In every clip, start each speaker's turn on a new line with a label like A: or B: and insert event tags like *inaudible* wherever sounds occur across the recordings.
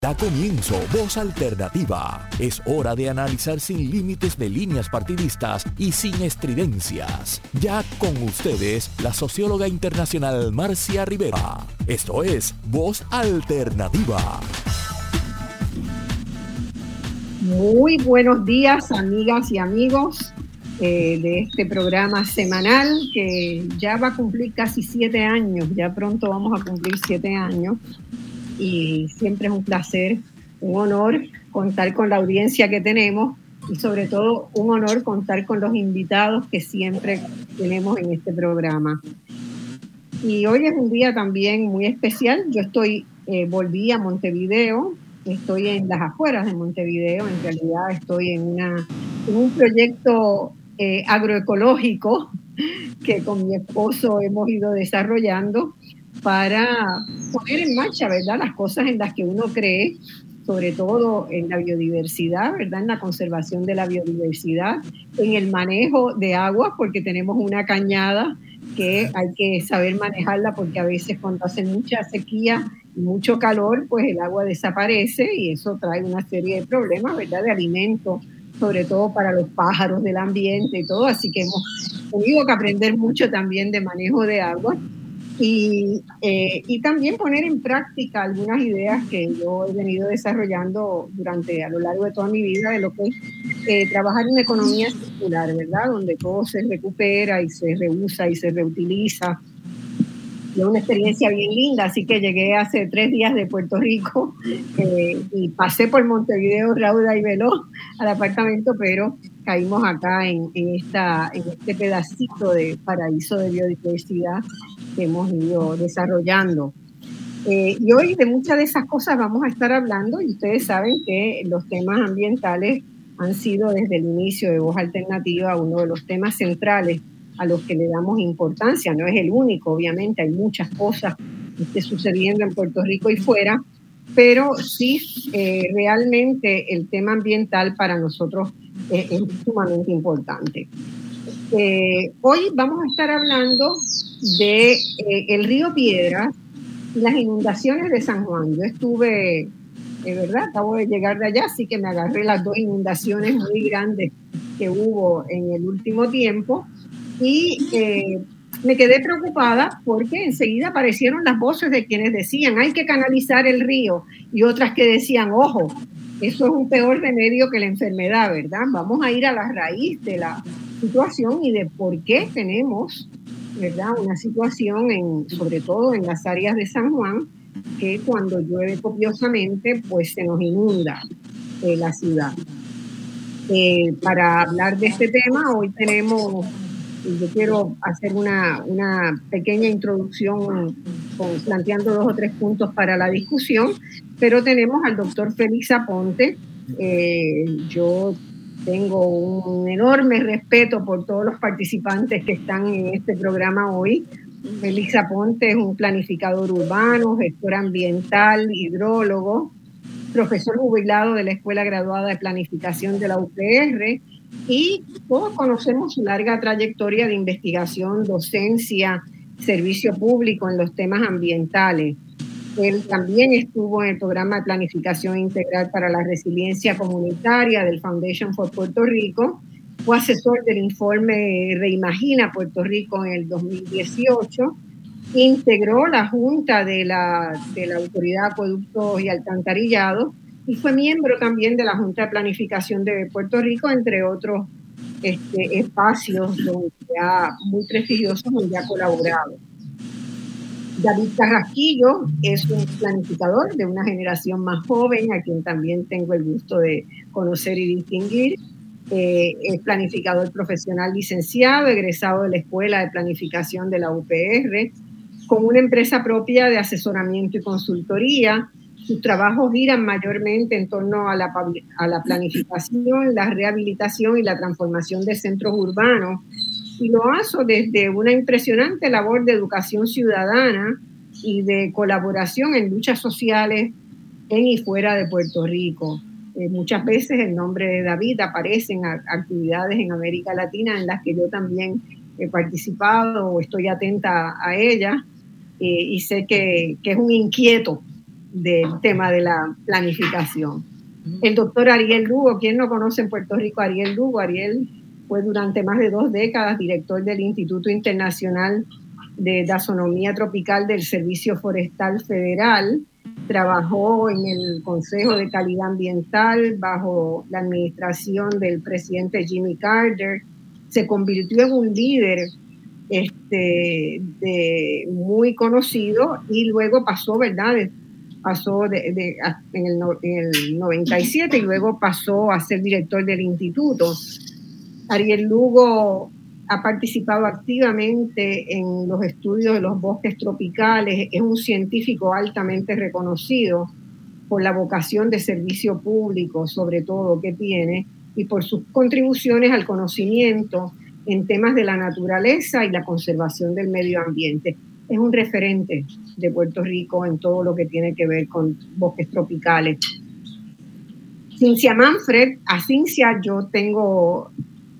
A: Da comienzo Voz Alternativa. Es hora de analizar sin límites de líneas partidistas y sin estridencias. Ya con ustedes, la socióloga internacional Marcia Rivera. Esto es Voz Alternativa.
B: Muy buenos días, amigas y amigos eh, de este programa semanal que ya va a cumplir casi siete años. Ya pronto vamos a cumplir siete años y siempre es un placer, un honor contar con la audiencia que tenemos y sobre todo un honor contar con los invitados que siempre tenemos en este programa. Y hoy es un día también muy especial. Yo estoy, eh, volví a Montevideo, estoy en las afueras de Montevideo, en realidad estoy en, una, en un proyecto eh, agroecológico *laughs* que con mi esposo hemos ido desarrollando para poner en marcha, ¿verdad? Las cosas en las que uno cree, sobre todo en la biodiversidad, ¿verdad? En la conservación de la biodiversidad, en el manejo de agua, porque tenemos una cañada que hay que saber manejarla porque a veces cuando hace mucha sequía y mucho calor, pues el agua desaparece y eso trae una serie de problemas, ¿verdad? De alimentos, sobre todo para los pájaros del ambiente y todo, así que hemos tenido que aprender mucho también de manejo de agua y, eh, y, también poner en práctica algunas ideas que yo he venido desarrollando durante a lo largo de toda mi vida de lo que es eh, trabajar en economía circular, ¿verdad? Donde todo se recupera y se reusa y se reutiliza. Es una experiencia bien linda, así que llegué hace tres días de Puerto Rico *laughs* eh, y pasé por Montevideo, Rauda y Veloz al apartamento, pero caímos acá en, en, esta, en este pedacito de paraíso de biodiversidad hemos ido desarrollando. Eh, y hoy de muchas de esas cosas vamos a estar hablando y ustedes saben que los temas ambientales han sido desde el inicio de Voz Alternativa uno de los temas centrales a los que le damos importancia. No es el único, obviamente, hay muchas cosas que estén sucediendo en Puerto Rico y fuera, pero sí eh, realmente el tema ambiental para nosotros es sumamente importante. Eh, hoy vamos a estar hablando de eh, el río Piedras las inundaciones de San Juan. Yo estuve, de verdad, acabo de llegar de allá, así que me agarré las dos inundaciones muy grandes que hubo en el último tiempo y eh, me quedé preocupada porque enseguida aparecieron las voces de quienes decían hay que canalizar el río y otras que decían, ojo, eso es un peor remedio que la enfermedad, ¿verdad? Vamos a ir a la raíz de la situación y de por qué tenemos ¿verdad? Una situación, en, sobre todo en las áreas de San Juan, que cuando llueve copiosamente, pues se nos inunda eh, la ciudad. Eh, para hablar de este tema, hoy tenemos, yo quiero hacer una, una pequeña introducción con, planteando dos o tres puntos para la discusión, pero tenemos al doctor Félix Aponte. Eh, yo tengo un enorme respeto por todos los participantes que están en este programa hoy. Felisa Ponte es un planificador urbano, gestor ambiental, hidrólogo, profesor jubilado de la Escuela Graduada de Planificación de la UPR y todos conocemos su larga trayectoria de investigación, docencia, servicio público en los temas ambientales. Él también estuvo en el programa de planificación integral para la resiliencia comunitaria del Foundation for Puerto Rico. Fue asesor del informe Reimagina Puerto Rico en el 2018. Integró la Junta de la, de la Autoridad de Acueductos y Alcantarillados y fue miembro también de la Junta de Planificación de Puerto Rico, entre otros este, espacios donde ha, muy prestigiosos donde ha colaborado. David Carrasquillo es un planificador de una generación más joven, a quien también tengo el gusto de conocer y distinguir. Eh, es planificador profesional licenciado, egresado de la Escuela de Planificación de la UPR, con una empresa propia de asesoramiento y consultoría. Sus trabajos giran mayormente en torno a la, a la planificación, la rehabilitación y la transformación de centros urbanos y lo hace desde una impresionante labor de educación ciudadana y de colaboración en luchas sociales en y fuera de Puerto Rico. Eh, muchas veces el nombre de David aparece en actividades en América Latina en las que yo también he participado o estoy atenta a ella eh, y sé que, que, es un inquieto del tema de la planificación. El doctor Ariel Lugo, ¿quién no conoce en Puerto Rico Ariel Lugo? Ariel fue durante más de dos décadas director del Instituto Internacional de Taxonomía Tropical del Servicio Forestal Federal. Trabajó en el Consejo de Calidad Ambiental bajo la administración del presidente Jimmy Carter. Se convirtió en un líder este, de, muy conocido y luego pasó, ¿verdad? Pasó en, el, en, el, 97 y luego pasó a ser director del instituto. Ariel Lugo ha participado activamente en los estudios de los bosques tropicales, es un científico altamente reconocido por la vocación de servicio público, sobre todo que tiene, y por sus contribuciones al conocimiento en temas de la naturaleza y la conservación del medio ambiente. Es un referente de Puerto Rico en todo lo que tiene que ver con bosques tropicales. Cincia Manfred, a Cincia yo tengo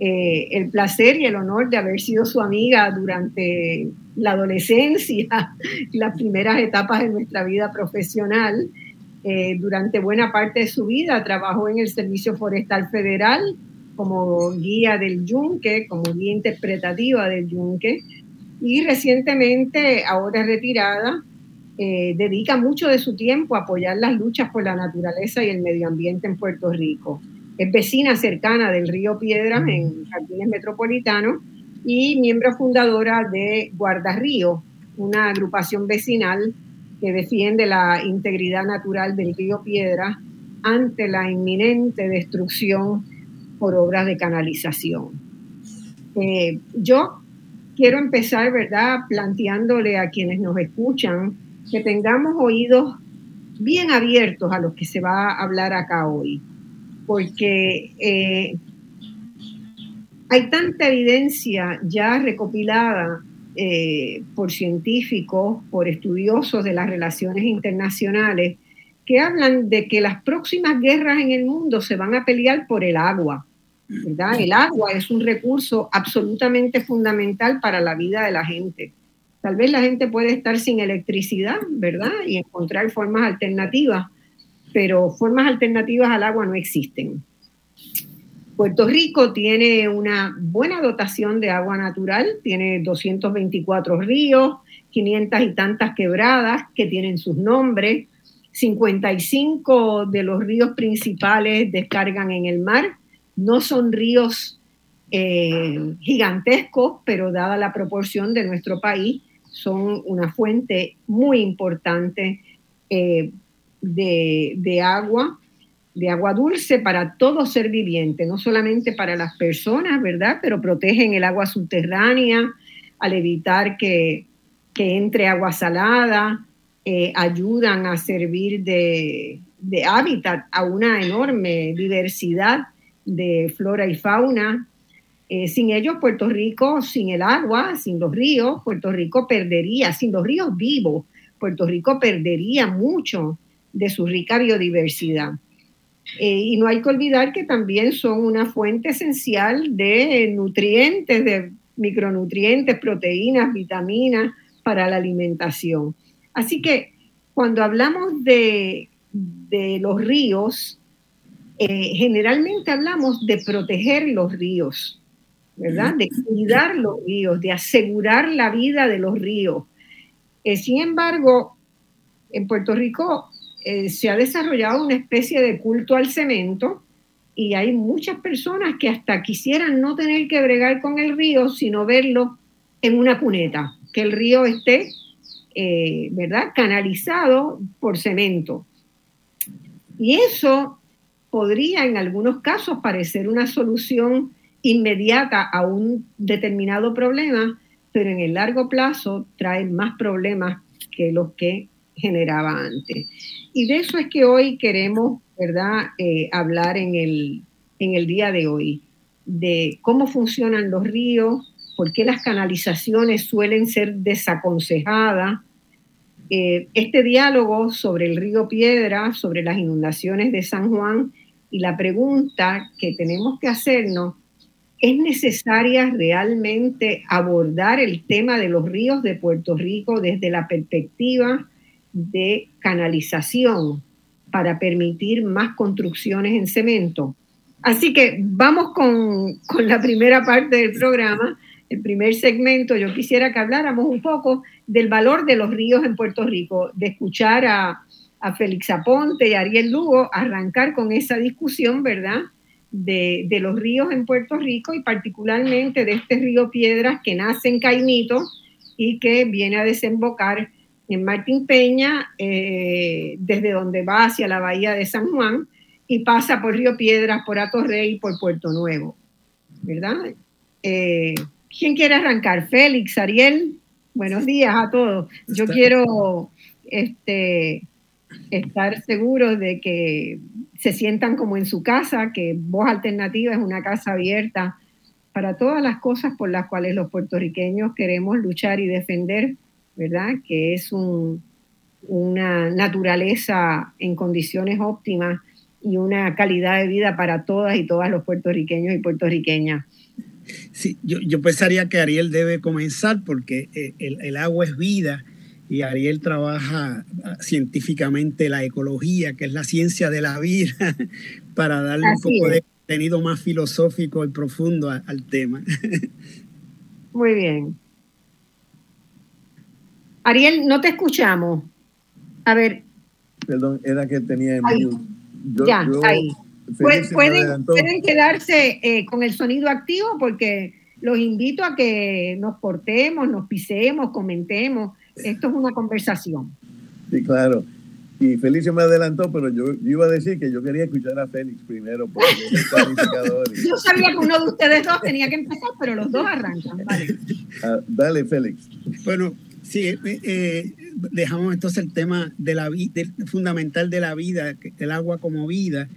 B: eh, el placer y el honor de haber sido su amiga durante la adolescencia, *laughs* las primeras etapas de nuestra vida profesional. Eh, durante buena parte de su vida trabajó en el Servicio Forestal Federal como guía del yunque, como guía interpretativa del yunque, y recientemente, ahora retirada, eh, dedica mucho de su tiempo a apoyar las luchas por la naturaleza y el medio ambiente en Puerto Rico. Es vecina cercana del río Piedras en Jardines Metropolitanos y miembro fundadora de Guardarrío, una agrupación vecinal que defiende la integridad natural del río Piedras ante la inminente destrucción por obras de canalización. Eh, yo quiero empezar, ¿verdad?, planteándole a quienes nos escuchan que tengamos oídos bien abiertos a lo que se va a hablar acá hoy, porque eh, hay tanta evidencia ya recopilada eh, por científicos, por estudiosos de las relaciones internacionales, que hablan de que las próximas guerras en el mundo se van a pelear por el agua. El agua es un recurso absolutamente fundamental para la vida de la gente. Tal vez la gente puede estar sin electricidad, ¿verdad? Y encontrar formas alternativas, pero formas alternativas al agua no existen. Puerto Rico tiene una buena dotación de agua natural, tiene 224 ríos, 500 y tantas quebradas que tienen sus nombres, 55 de los ríos principales descargan en el mar, no son ríos eh, gigantescos, pero dada la proporción de nuestro país, son una fuente muy importante eh, de, agua, de agua dulce para todo ser viviente, no solamente para las personas, ¿verdad? Pero protegen el agua subterránea al evitar que, entre agua salada, eh, ayudan a servir de, de hábitat a una enorme diversidad de flora y fauna. Eh, sin ellos, Puerto Rico, sin el agua, sin los ríos, Puerto Rico perdería, sin los ríos vivos, Puerto Rico perdería mucho de su rica biodiversidad. Eh, y no hay que olvidar que también son una fuente esencial de nutrientes, de micronutrientes, proteínas, vitaminas para la alimentación. Así que cuando hablamos de, de los ríos, eh, generalmente hablamos de proteger los ríos, ¿verdad? De cuidar los ríos, de asegurar la vida de los ríos. Eh, sin embargo, en Puerto Rico eh, se ha desarrollado una especie de culto al cemento y hay muchas personas que hasta quisieran no tener que bregar con el río, sino verlo en una cuneta, que el río esté, ¿verdad?, canalizado por cemento. Y eso podría en algunos casos parecer una solución inmediata a un determinado problema, pero en el largo plazo trae más problemas que los que generaba antes. Y de eso es que hoy queremos, ¿verdad?, eh, hablar en el, en el día de hoy, de cómo funcionan los ríos, por qué las canalizaciones suelen ser desaconsejadas, eh, este diálogo sobre el río Piedra, sobre las inundaciones de San Juan y la pregunta que tenemos que hacernos, ¿es necesaria realmente abordar el tema de los ríos de Puerto Rico desde la perspectiva de canalización para permitir más construcciones en cemento. Así que vamos con, la primera parte del programa, el primer segmento. Yo quisiera que habláramos un poco del valor de los ríos en Puerto Rico, de escuchar a, a Félix Aponte y Ariel Lugo arrancar con esa discusión, ¿verdad? De, de, los ríos en Puerto Rico y particularmente de este río Piedras que nace en Caimito y que viene a desembocar en Martín Peña, eh, desde donde va hacia la bahía de San Juan y pasa por Río Piedras, por Atorrey y por Puerto Nuevo, ¿verdad? Eh, ¿Quién quiere arrancar? Félix, Ariel, buenos días a todos. Yo quiero este, estar seguro de que se sientan como en su casa, que Voz Alternativa es una casa abierta para todas las cosas por las cuales los puertorriqueños queremos luchar y defender ¿verdad? Que es una naturaleza en condiciones óptimas y una calidad de vida para todas y todos los puertorriqueños y puertorriqueñas.
C: Sí, yo, pensaría que Ariel debe comenzar porque eh, el, agua es vida y Ariel trabaja ah, científicamente la ecología, que es la ciencia de la vida, *laughs* para darle un poco de contenido más filosófico y profundo al tema. *laughs*
B: Muy bien. Ariel, no te escuchamos. A ver.
D: Perdón, era que tenía
B: ya, ahí. Pueden, quedarse eh, con el sonido activo porque los invito a que nos portemos, nos pisemos, comentemos. Esto es una conversación.
D: Sí, claro. Y Felicio me adelantó, pero yo, iba a decir que yo quería escuchar a Félix primero porque *laughs*
B: Yo sabía que uno de ustedes dos tenía que empezar, pero los dos arrancan. Vale.
D: Ah, dale, Félix.
C: Bueno, Sí, eh, eh, dejamos entonces el tema de la fundamental de la vida, el agua como vida.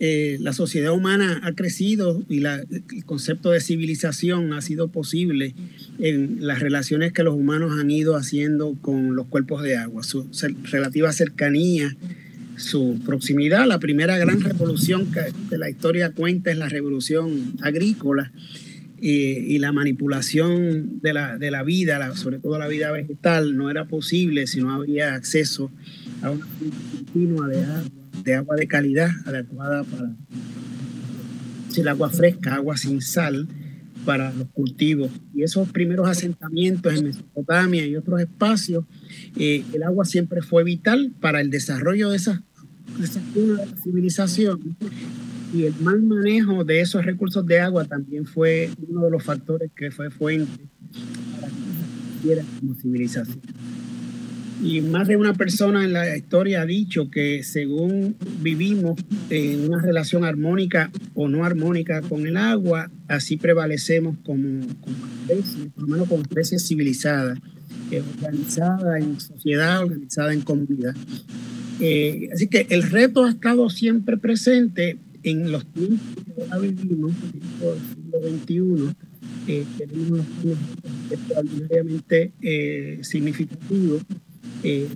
C: Eh, la sociedad humana ha crecido y el concepto de civilización ha sido posible en las relaciones que los humanos han ido haciendo con los cuerpos de agua, su relativa cercanía, su proximidad. La primera gran revolución que la historia cuenta es la revolución agrícola y, la manipulación de la, de la vida, sobre todo la vida vegetal, no era posible si no había acceso a una continua de agua, de agua de calidad adecuada para el agua fresca, agua sin sal para los cultivos. Y esos primeros asentamientos en Mesopotamia y otros espacios, eh, el agua siempre fue vital para el desarrollo de esas, de esas de la civilización y el mal manejo de esos recursos de agua también fue uno de los factores que fue fuente para que como civilización. Y más de una persona en la historia ha dicho que según vivimos en una relación armónica o no armónica con el agua, así prevalecemos como, como especie, por lo menos como especie civilizada, eh, organizada en sociedad, organizada en comunidad. Eh, así que el reto ha estado siempre presente en los tiempos que ahora vivimos, el siglo XXI, eh, tenemos unos extraordinariamente eh, significativos. Eh,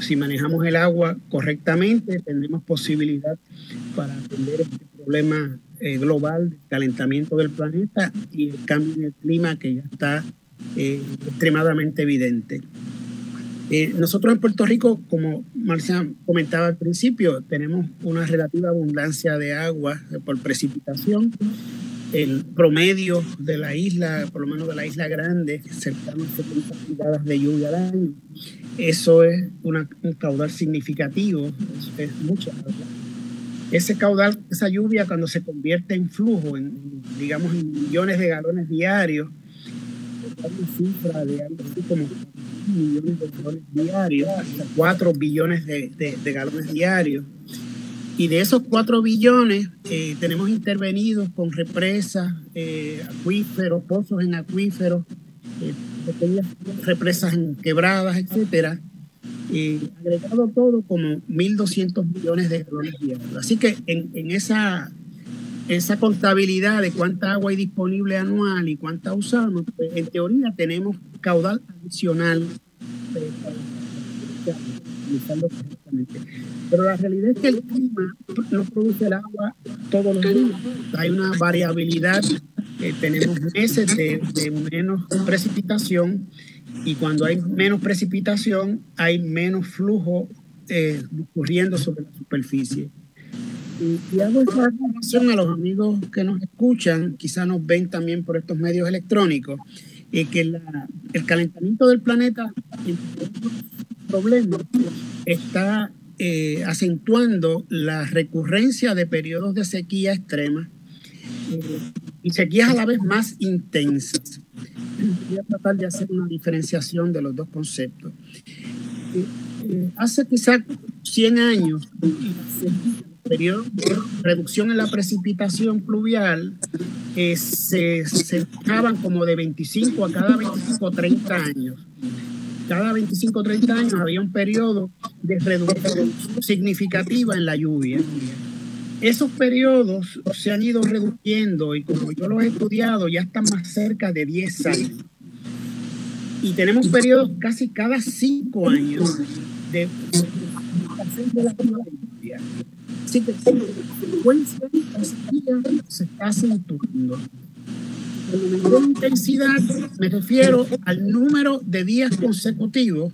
C: si manejamos el agua correctamente, tendremos posibilidad para atender este problema eh, global del calentamiento del planeta y el cambio en el clima que ya está extremadamente evidente. Eh, nosotros en Puerto Rico, como Marcia comentaba al principio, tenemos una relativa abundancia de agua por precipitación. El promedio de la isla, por lo menos de la isla grande, cercano a 70 pulgadas de lluvia al año. Eso es un caudal significativo, es, mucha Ese caudal, esa lluvia, cuando se convierte en flujo, en, digamos, en millones de galones diarios, una cifra de algo así como millones de galones diarios, 4 billones de, de, galones diarios. Y de esos 4 billones eh, tenemos intervenidos con represas, eh, acuíferos, pozos en acuíferos, eh, represas en quebradas, etcétera. agregado todo como 1.200 millones de galones diarios. Así que en, en esa esa contabilidad de cuánta agua hay disponible anual y cuánta usamos, pues, en teoría tenemos caudal adicional pero la realidad es que el clima no produce el agua todos los días. Hay una variabilidad, eh, tenemos meses de, menos precipitación y cuando hay menos precipitación hay menos flujo eh, ocurriendo sobre la superficie. Y, hago esta información a los amigos que nos escuchan, quizás nos ven también por estos medios electrónicos, y que el calentamiento del planeta, el problema, está eh, acentuando la recurrencia de periodos de sequía extrema eh, y sequías a la vez más intensas. Voy a tratar de hacer una diferenciación de los dos conceptos. Eh, hace quizás 100 años, de reducción en la precipitación pluvial eh, se, se como de 25 a cada 25 o 30 años. Cada 25 o 30 años había un periodo de reducción significativa en la lluvia. Esos periodos se han ido reduciendo y como yo los he estudiado ya están más cerca de 10 años. Y tenemos periodos casi cada 5 años de de la lluvia. Así que la frecuencia sequía se está acentuando. Con intensidad me refiero al número de días consecutivos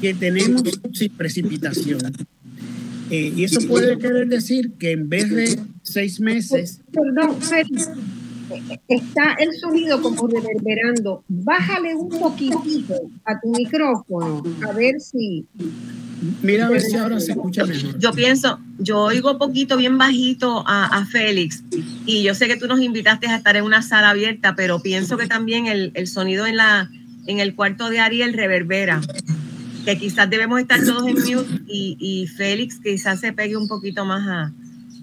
C: que tenemos sin precipitación. Eh, y eso puede querer decir que en vez de seis meses...
B: Perdón, está el sonido como reverberando. Bájale un poquitito a tu micrófono, a ver si...
C: Mira a ver si ahora se escucha mejor.
E: Yo pienso, yo oigo poquito, bien bajito a, a, Félix, y yo sé que tú nos invitaste a estar en una sala abierta, pero pienso que también el, el sonido en, la, en el cuarto de Ariel reverbera que quizás debemos estar todos en mute y, y Félix quizás se pegue un poquito más a,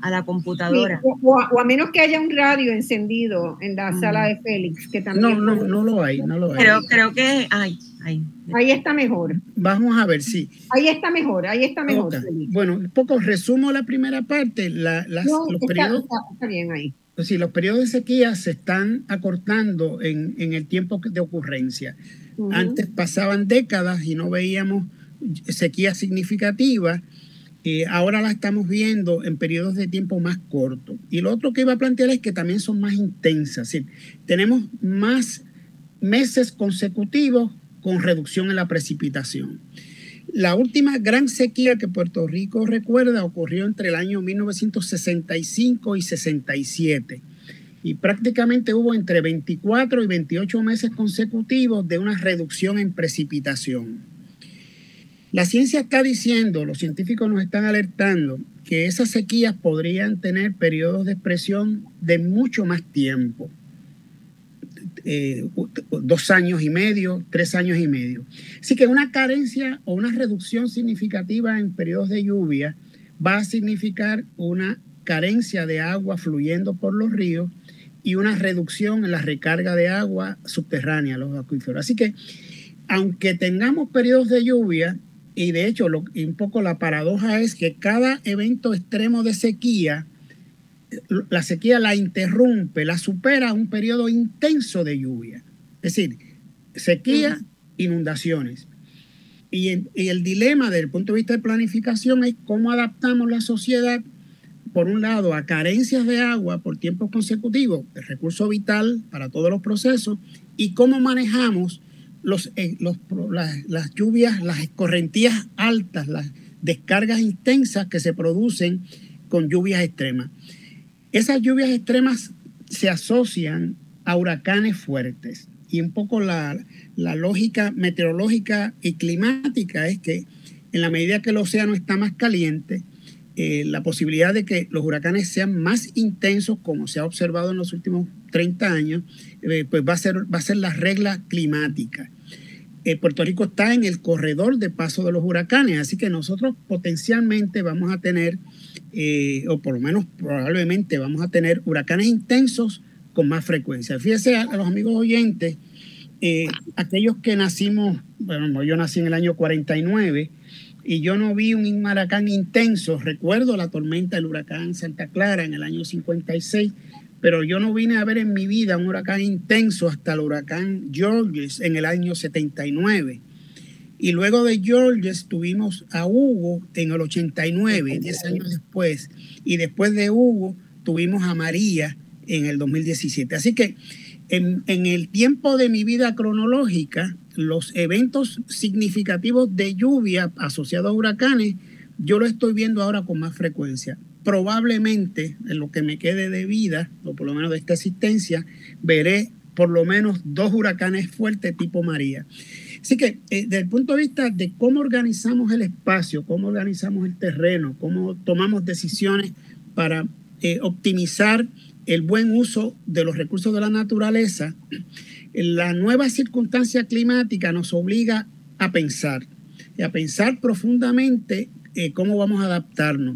E: a la computadora.
B: o, a, menos que haya un radio encendido en la mm. sala de Félix, que también...
C: No, no, no lo hay, no lo hay.
E: Creo, creo que hay. Ahí.
B: ahí está mejor.
C: Vamos a ver, sí.
B: Ahí está mejor, ahí está mejor.
C: Bueno, un poco resumo la primera parte. La, las, los
B: está, periodos, está, bien ahí.
C: Sí, los periodos de sequía se están acortando en, en el tiempo de ocurrencia. Antes pasaban décadas y no veíamos sequía significativa ahora la estamos viendo en periodos de tiempo más cortos. Y lo otro que iba a plantear es que también son más intensas. tenemos más meses consecutivos con reducción en la precipitación. La última gran sequía que Puerto Rico recuerda ocurrió entre el año 1965 y 67 y prácticamente hubo entre 24 y 28 meses consecutivos de una reducción en precipitación. La ciencia está diciendo, los científicos nos están alertando, que esas sequías podrían tener periodos de expresión de mucho más tiempo. Eh, dos años y medio, tres años y medio. Así que una carencia o una reducción significativa en periodos de lluvia va a significar una carencia de agua fluyendo por los ríos y una reducción en la recarga de agua subterránea, los acuíferos. Así que, aunque tengamos periodos de lluvia, y de hecho, lo, un poco la paradoja es que cada evento extremo de sequía, la sequía la interrumpe, la supera un periodo intenso de lluvia. Es decir, sequía, inundaciones. Y, y, el dilema desde el punto de vista de planificación es cómo adaptamos la sociedad, por un lado, a carencias de agua por tiempos consecutivos, el recurso vital para todos los procesos, y cómo manejamos los, eh, los, las, lluvias, las escorrentías altas, las descargas intensas que se producen con lluvias extremas. Esas lluvias extremas se asocian a huracanes fuertes. Y un poco la, la lógica meteorológica y climática es que en la medida que el océano está más caliente, eh, la posibilidad de que los huracanes sean más intensos, como se ha observado en los últimos 30 años, eh, pues va a, ser, va a ser la regla climática. Eh, Puerto Rico está en el corredor de paso de los huracanes, así que nosotros potencialmente vamos a tener, eh, o por lo menos probablemente vamos a tener huracanes intensos con más frecuencia. Fíjese a, los amigos oyentes, eh, aquellos que nacimos, bueno, yo nací en el año 49 y yo no vi un huracán intenso, recuerdo la tormenta del huracán Santa Clara en el año 56, pero yo no vine a ver en mi vida un huracán intenso hasta el huracán Georges en el año 79. Y luego de Georges tuvimos a Hugo en el 89, 10 años después. Y después de Hugo tuvimos a María en el 2017. Así que en, en el tiempo de mi vida cronológica, los eventos significativos de lluvia asociados a huracanes, yo lo estoy viendo ahora con más frecuencia. Probablemente en lo que me quede de vida, o por lo menos de esta existencia, veré por lo menos dos huracanes fuertes tipo María. Así que eh, desde el punto de vista de cómo organizamos el espacio, cómo organizamos el terreno, cómo tomamos decisiones para eh, optimizar el buen uso de los recursos de la naturaleza, la nueva circunstancia climática nos obliga a pensar y a pensar profundamente eh, cómo vamos a adaptarnos.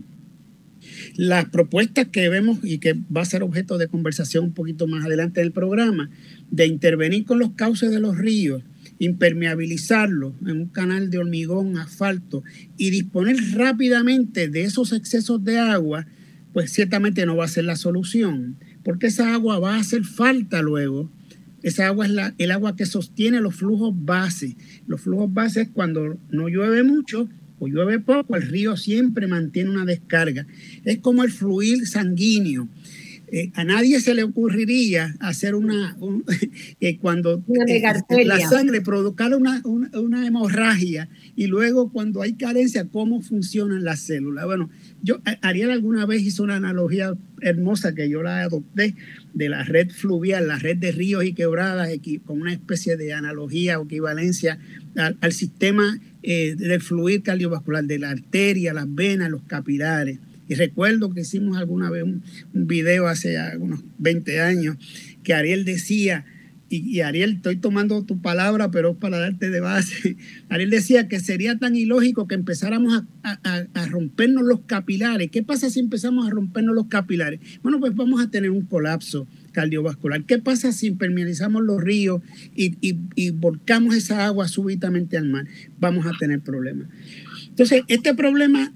C: Las propuestas que vemos y que va a ser objeto de conversación un poquito más adelante del programa, de intervenir con los cauces de los ríos, impermeabilizarlos en un canal de hormigón, asfalto y disponer rápidamente de esos excesos de agua, pues ciertamente no va a ser la solución, porque esa agua va a hacer falta luego. Esa agua es la, el agua que sostiene los flujos base. Los flujos base cuando no llueve mucho o llueve poco, el río siempre mantiene una descarga. Es como el fluir sanguíneo. Eh, a nadie se le ocurriría hacer una, *laughs* cuando eh, la sangre provocar una, una, hemorragia y luego cuando hay carencia, cómo funcionan las células. Bueno, yo, Ariel alguna vez hizo una analogía hermosa que yo la adopté de la red fluvial, la red de ríos y quebradas, con una especie de analogía o equivalencia al, sistema eh, del fluir cardiovascular, de la arteria, las venas, los capilares. Y recuerdo que hicimos alguna vez un, video hace unos 20 años que Ariel decía, y, Ariel, estoy tomando tu palabra, pero para darte de base. *laughs* Ariel decía que sería tan ilógico que empezáramos a, rompernos los capilares. ¿Qué pasa si empezamos a rompernos los capilares? Bueno, pues vamos a tener un colapso cardiovascular. ¿Qué pasa si impermeabilizamos los ríos y, y, y volcamos esa agua súbitamente al mar? Vamos a tener problemas. Entonces, este problema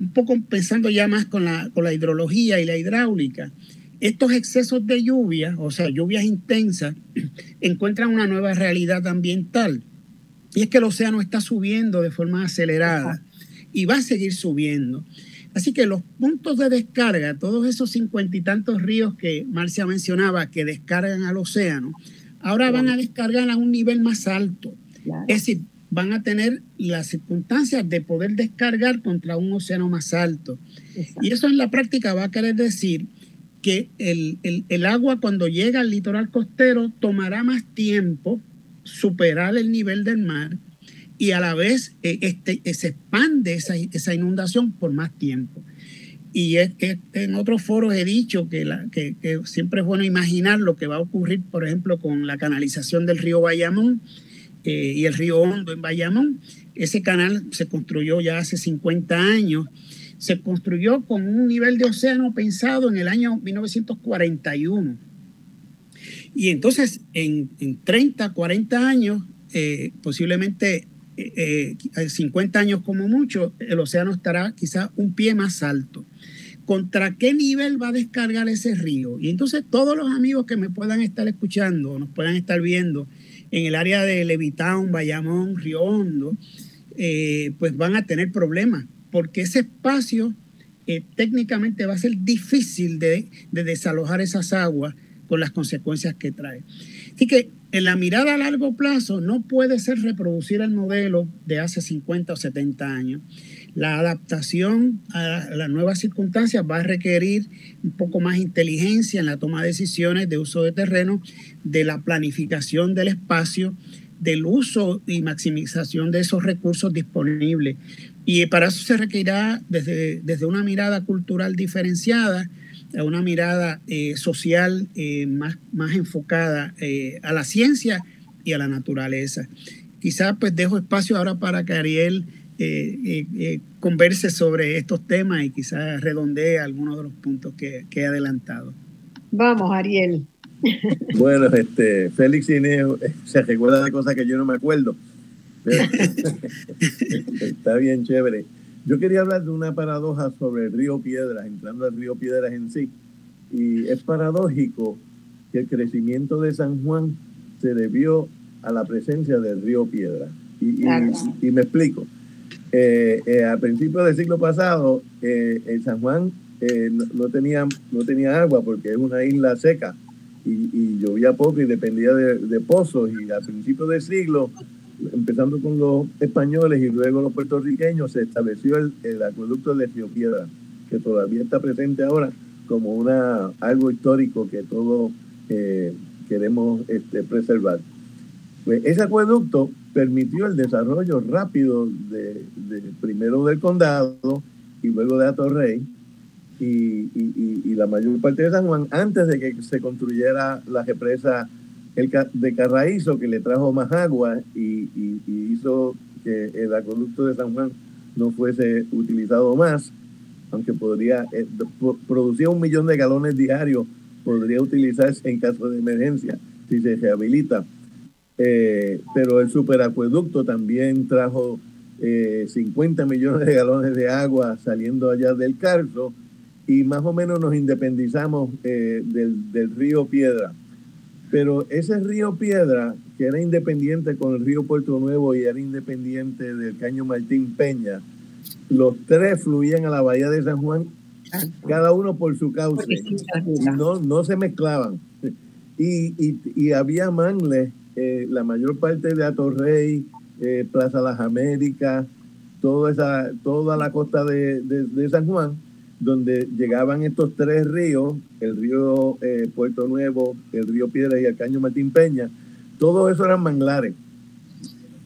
C: un poco pensando ya más con la, con la hidrología y la hidráulica, estos excesos de lluvia, o sea, lluvias intensas, *clears throat* encuentran una nueva realidad ambiental. Y es que el océano está subiendo de forma acelerada y va a seguir subiendo. Así que los puntos de descarga, todos esos cincuenta y tantos ríos que Marcia mencionaba que descargan al océano, ahora van a descargar a un nivel más alto. Es decir, van a tener las circunstancias de poder descargar contra un océano más alto. Y eso en la práctica va a querer decir que el, agua cuando llega al litoral costero tomará más tiempo superar el nivel del mar y a la vez eh, este, se expande esa, inundación por más tiempo. Y en otros foros he dicho que, la, que, siempre es bueno imaginar lo que va a ocurrir, por ejemplo, con la canalización del río Bayamón, eh, y el río Hondo en Bayamón. Ese canal se construyó ya hace 50 años. Se construyó con un nivel de océano pensado en el año 1941. Y entonces en, en 30, 40 años, eh, posiblemente 50 eh, años como mucho, el océano estará quizá un pie más alto. ¿Contra qué nivel va a descargar ese río? Y entonces todos los amigos que me puedan estar escuchando o nos puedan estar viendo en el área de Levitown, Bayamón, Río Hondo, eh, pues van a tener problemas, porque ese espacio eh, técnicamente va a ser difícil de, desalojar esas aguas con las consecuencias que trae. Así que en la mirada a largo plazo no puede ser reproducir el modelo de hace 50 o 70 años. La adaptación a las nuevas circunstancias va a requerir un poco más inteligencia en la toma de decisiones de uso de terreno, de la planificación del espacio, del uso y maximización de esos recursos disponibles. Y para eso se requerirá desde, desde una mirada cultural diferenciada, a una mirada eh, social eh, más, más enfocada eh, a la ciencia y a la naturaleza. Quizás pues dejo espacio ahora para que Ariel eh, eh, converse sobre estos temas y quizás redondee algunos de los puntos que, he adelantado.
B: Vamos, Ariel.
D: Bueno, este, Félix Ineo eh, se recuerda de cosas que yo no me acuerdo. *laughs* está bien chévere. Yo quería hablar de una paradoja sobre el río Piedras, entrando al río Piedras en sí. Y es paradójico que el crecimiento de San Juan se debió a la presencia del río Piedras. y, y me explico. Eh, eh, al principio del siglo pasado, eh, en San Juan no, tenía, no tenía agua porque es una isla seca y, llovía poco y dependía de, pozos y a principios del siglo, empezando con los españoles y luego los puertorriqueños, se estableció el, acueducto de Piedra, que todavía está presente ahora como una algo histórico que todos eh, queremos este, preservar. Pues ese acueducto permitió el desarrollo rápido de, primero del condado y luego de Atorrey y, y, la mayor parte de San Juan antes de que se construyera la represa de Carraízo que le trajo más agua y, hizo que el acueducto de San Juan no fuese utilizado más, aunque podría eh, producir un millón de galones diarios, podría utilizarse en caso de emergencia si se rehabilita. Eh, pero el superacueducto también trajo 50 eh, millones de galones de agua saliendo allá del Carso y más o menos nos independizamos eh, del, río Piedra. Pero ese río Piedra, que era independiente con el río Puerto Nuevo y era independiente del Caño Martín Peña, los tres fluían a la bahía de San Juan, cada uno por su cauce. No, no se mezclaban. Y, y, había mangles, eh, la mayor parte de Atorrey, eh, Plaza Las Américas, toda, esa, toda la costa de, de San Juan, donde llegaban estos tres ríos, el río eh, Puerto Nuevo, el río Piedra y el Caño Martín Peña, todo eso eran manglares.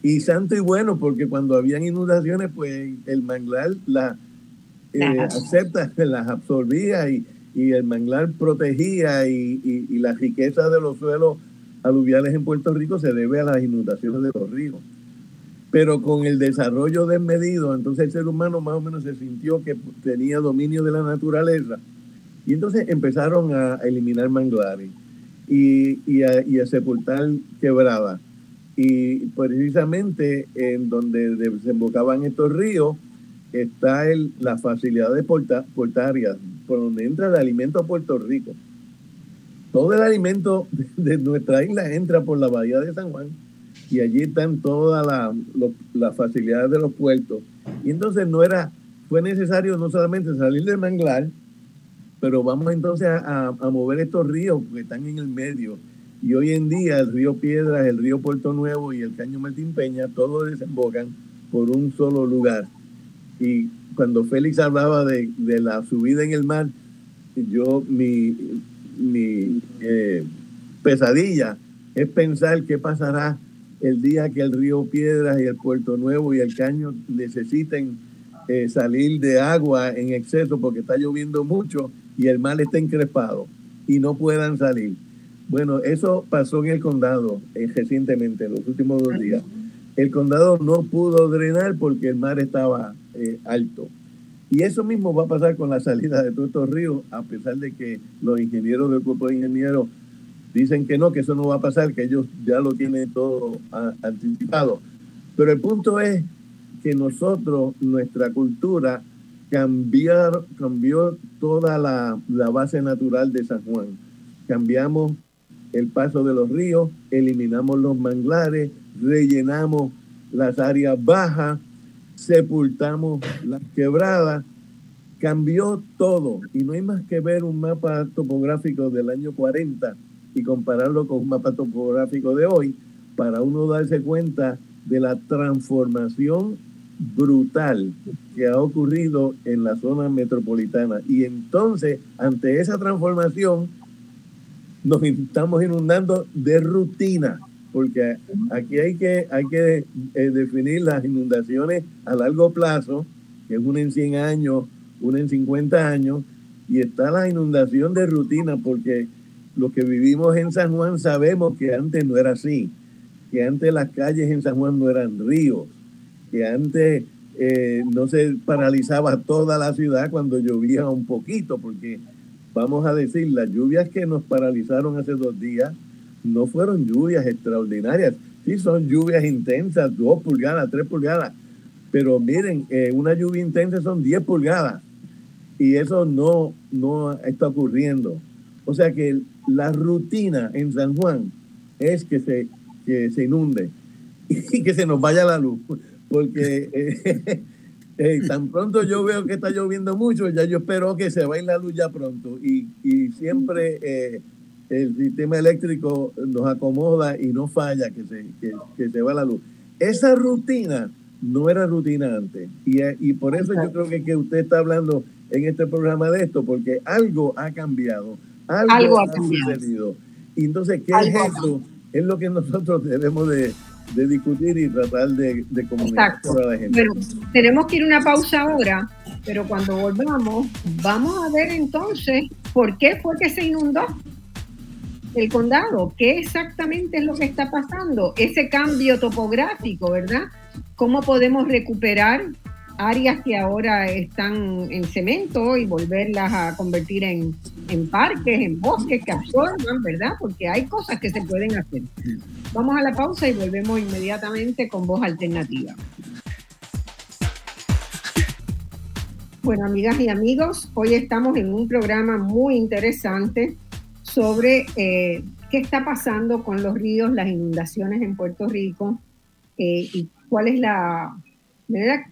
D: Y santo y bueno, porque cuando habían inundaciones, pues el manglar la, eh, acepta, las absorbía *laughs* y, el manglar protegía y, y la riqueza de los suelos aluviales en Puerto Rico se debe a las inundaciones de los ríos pero con el desarrollo desmedido, entonces el ser humano más o menos se sintió que tenía dominio de la naturaleza. Y entonces empezaron a eliminar manglares y, a, sepultar quebradas. Y precisamente en donde desembocaban estos ríos está el, la facilidad de porta, portarias, por donde entra el alimento a Puerto Rico. Todo el alimento *laughs* de nuestra isla entra por la bahía de San Juan y allí están todas las facilidades de los puertos. Y entonces no era, fue necesario no solamente salir del manglar, pero vamos entonces a, mover estos ríos que están en el medio. Y hoy en día el río Piedras, el río Puerto Nuevo y el Caño Martín Peña, todos desembocan por un solo lugar. Y cuando Félix hablaba de, la subida en el mar, yo mi, eh, pesadilla es pensar qué pasará el día que el río Piedras y el Puerto Nuevo y el Caño necesiten eh, salir de agua en exceso porque está lloviendo mucho y el mar está encrespado y no puedan salir. Bueno, eso pasó en el condado eh, recientemente, en los últimos dos días. El condado no pudo drenar porque el mar estaba eh, alto. Y eso mismo va a pasar con la salida de todos estos ríos, a pesar de que los ingenieros del cuerpo de ingenieros Dicen que no, que eso no va a pasar, que ellos ya lo tienen todo anticipado. Pero el punto es que nosotros, nuestra cultura, cambiar, cambió toda la, la base natural de San Juan. Cambiamos el paso de los ríos, eliminamos los manglares, rellenamos las áreas bajas, sepultamos las quebradas, cambió todo. Y no hay más que ver un mapa topográfico del año 40 y compararlo con un mapa topográfico de hoy para uno darse cuenta de la transformación brutal que ha ocurrido en la zona metropolitana. Y entonces, ante esa transformación, nos estamos inundando de rutina, porque aquí hay que, hay que eh, definir las inundaciones a largo plazo, que es una en 100 años, una en 50 años, y está la inundación de rutina, porque los que vivimos en San Juan sabemos que antes no era así, que antes las calles en San Juan no eran ríos, que antes eh, no se paralizaba toda la ciudad cuando llovía un poquito, porque vamos a decir, las lluvias que nos paralizaron hace dos días no fueron lluvias extraordinarias, sí son lluvias intensas, dos pulgadas, tres pulgadas, pero miren, eh, una lluvia intensa son diez pulgadas y eso no, no está ocurriendo. O sea que la rutina en San Juan es que se, que se inunde *laughs* y que se nos vaya la luz. Porque eh, *laughs* eh, tan pronto yo veo que está lloviendo mucho, ya yo espero que se vaya la luz ya pronto. Y, y siempre eh, el sistema eléctrico nos acomoda y no falla, que se, que, se va la luz. Esa rutina no era rutina antes. Y, y por eso yo creo que, que usted está hablando en este programa de esto, porque algo ha cambiado, algo, ha, sucedido. Y entonces, ¿qué es eso? Es lo que nosotros *laughs* debemos de, de discutir y tratar de, de comunicar
B: con la gente. Bueno, tenemos que ir a una pausa ahora, pero cuando volvamos, vamos a ver entonces por qué fue que se inundó el condado, qué exactamente es lo que está pasando, ese cambio topográfico, ¿verdad? ¿Cómo podemos recuperar áreas que ahora están en cemento y volverlas a convertir en, en parques, en bosques que absorban, ¿verdad? Porque hay cosas que se pueden hacer. Vamos a la pausa y volvemos inmediatamente con voz alternativa. Bueno, amigas y amigos, hoy estamos en un programa muy interesante sobre eh, qué está pasando con los ríos, las inundaciones en Puerto Rico eh, y cuál es la,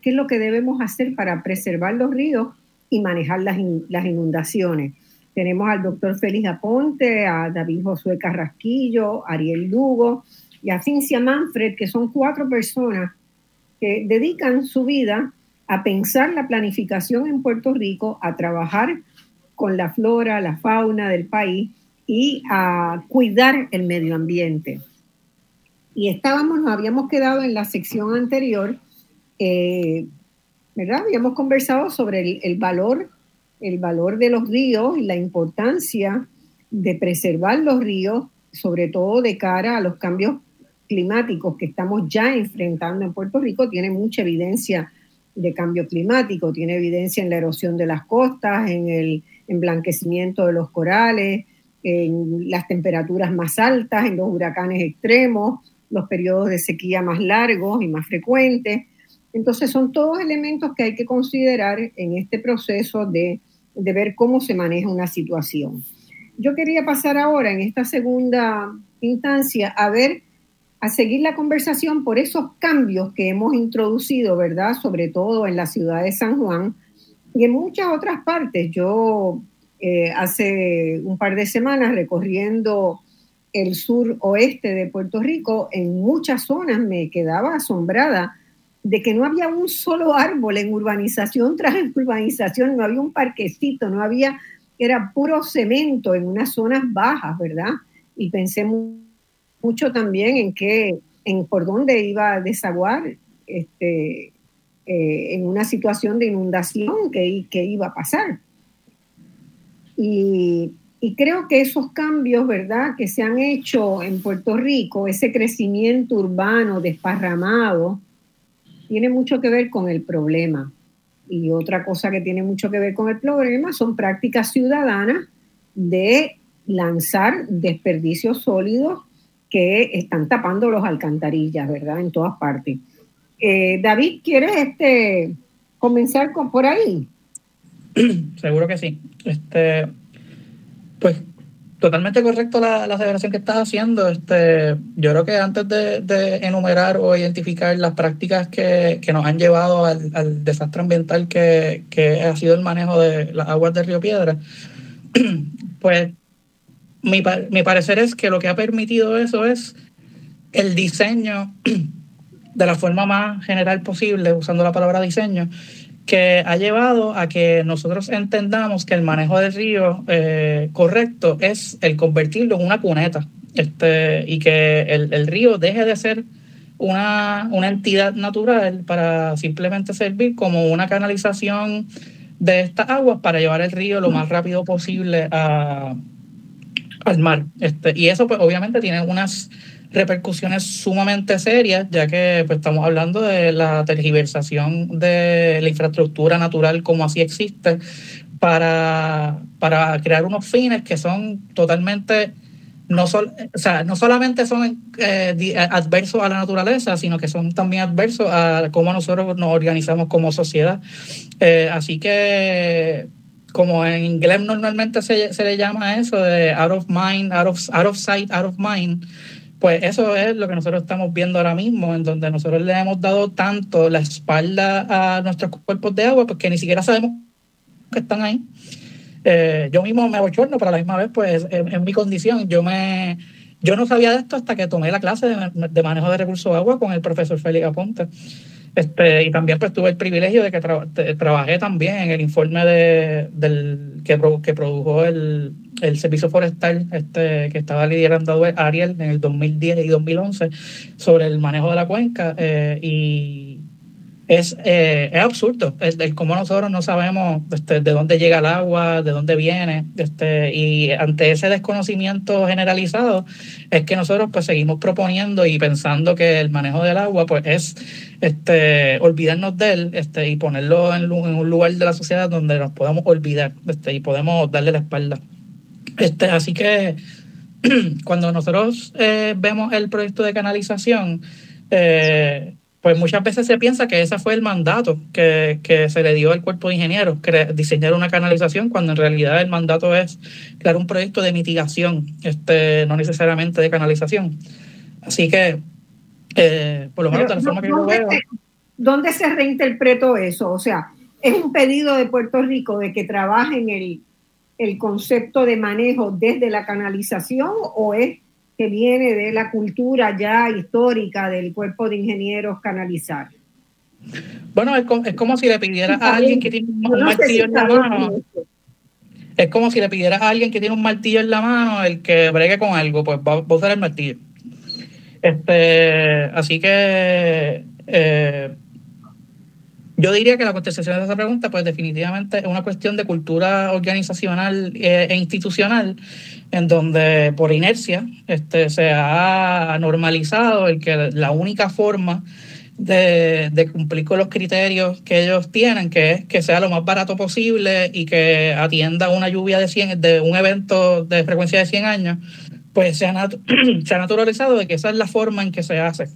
B: qué es lo que debemos hacer para preservar los ríos y manejar las, inundaciones. Tenemos al doctor Félix Aponte, a David Josué Carrasquillo, Ariel Lugo y a Cincia Manfred, que son cuatro personas que dedican su vida a pensar la planificación en Puerto Rico, a trabajar con la flora, la fauna del país y a cuidar el medio ambiente. Y estábamos, nos habíamos quedado en la sección anterior, eh, ¿verdad? Habíamos conversado sobre el valor el valor de los ríos y la importancia de preservar los ríos, sobre todo de cara a los cambios climáticos que estamos ya enfrentando en Puerto Rico, tiene mucha evidencia de cambio climático, tiene evidencia en la erosión de las costas, en el emblanquecimiento de los corales, en las temperaturas más altas, en los huracanes extremos, los periodos de sequía más largos y más frecuentes. Entonces son todos elementos que hay que considerar en este proceso de de ver cómo se maneja una situación. Yo quería pasar ahora en esta segunda instancia a ver, a seguir la conversación por esos cambios que hemos introducido, ¿verdad? Sobre todo en la ciudad de San Juan y en muchas otras partes. Yo eh, hace un par de semanas recorriendo el sur oeste de Puerto Rico, en muchas zonas me quedaba asombrada de que no había un solo árbol en urbanización tras urbanización, no había un parquecito, no había, era puro cemento en unas zonas bajas, ¿verdad? Y pensé mucho también en qué, en por dónde iba a desaguar este, eh, en una situación de inundación que, que iba a pasar. Y, y creo que esos cambios, ¿verdad?, que se han hecho en Puerto Rico, ese crecimiento urbano desparramado, tiene mucho que ver con el problema. Y otra cosa que tiene mucho que ver con el problema son prácticas ciudadanas de lanzar desperdicios sólidos que están tapando los alcantarillas, ¿verdad? En todas partes. Eh, David, ¿quieres este, comenzar con, por ahí? *clears throat*
F: Seguro que sí. Este, pues totalmente correcto la, la aseveración que estás haciendo. Este, yo creo que antes de, enumerar o identificar las prácticas que, nos han llevado al, desastre ambiental que, ha sido el manejo de las aguas del río Piedra, *clears throat* pues mi, mi parecer es que lo que ha permitido eso es el diseño *clears throat* de la forma más general posible, usando la palabra diseño, que ha llevado a que nosotros entendamos que el manejo del río eh, correcto es el convertirlo en una cuneta este, y que el, río deje de ser una, una, entidad natural para simplemente servir como una canalización de estas aguas para llevar el río lo más rápido posible a, al mar. Este, y eso pues obviamente tiene unas repercusiones sumamente serias, ya que pues, estamos hablando de la tergiversación de la infraestructura natural como así existe para, para crear unos fines que son totalmente, no, sol, o sea, no solamente son eh, adversos a la naturaleza, sino que son también adversos a cómo nosotros nos organizamos como sociedad. Eh, así que como en inglés normalmente se, se, le llama eso de out of mind, out of, out of sight, out of mind, pues eso es lo que nosotros estamos viendo ahora mismo, en donde nosotros le hemos dado tanto la espalda a nuestros cuerpos de agua, porque ni siquiera sabemos que están ahí. eh, yo mismo me bochorno, pero a la misma vez, pues en, mi condición, yo me yo no sabía de esto hasta que tomé la clase de, manejo de recursos de agua con el profesor Félix Aponte. Este, y también pues tuve el privilegio de que trabajé también en el informe de, del, que, que produjo el, el, Servicio Forestal este, que estaba liderando Ariel en el 2010 y 2011 sobre el manejo de la cuenca. Eh, y es, eh, es absurdo el, cómo nosotros no sabemos este, de dónde llega el agua, de dónde viene, este, y ante ese desconocimiento generalizado es que nosotros pues seguimos proponiendo y pensando que el manejo del agua pues es este, olvidarnos de él este, y ponerlo en, un lugar de la sociedad donde nos podamos olvidar este, y podemos darle la espalda. Este, así que *clears throat* cuando nosotros eh, vemos el proyecto de canalización, eh, pues muchas veces se piensa que ese fue el mandato que, se le dio al cuerpo de ingenieros, diseñar una canalización, cuando en realidad el mandato es crear un proyecto de mitigación, este, no necesariamente de canalización. Así que, eh, por lo menos de la forma que yo veo.
B: ¿Dónde se reinterpretó eso? O sea, ¿es un pedido de Puerto Rico de que trabajen el, el concepto de manejo desde la canalización o es que viene de la cultura ya histórica del cuerpo de ingenieros canalizar.
F: Bueno, es como, si le pidiera a alguien que tiene un martillo en la mano. Es como si le pidiera a alguien que tiene un martillo en la mano el que bregue con algo, pues va, a usar el martillo. Este, así que eh, yo diría que la contestación de esa pregunta, pues definitivamente es una cuestión de cultura organizacional eh, e institucional, en donde por inercia este, se ha normalizado el que la única forma de, cumplir con los criterios que ellos tienen, que es que sea lo más barato posible y que atienda una lluvia de 100, de un evento de frecuencia de 100 años, pues se ha, *clears throat* se ha naturalizado de que esa es la forma en que se hace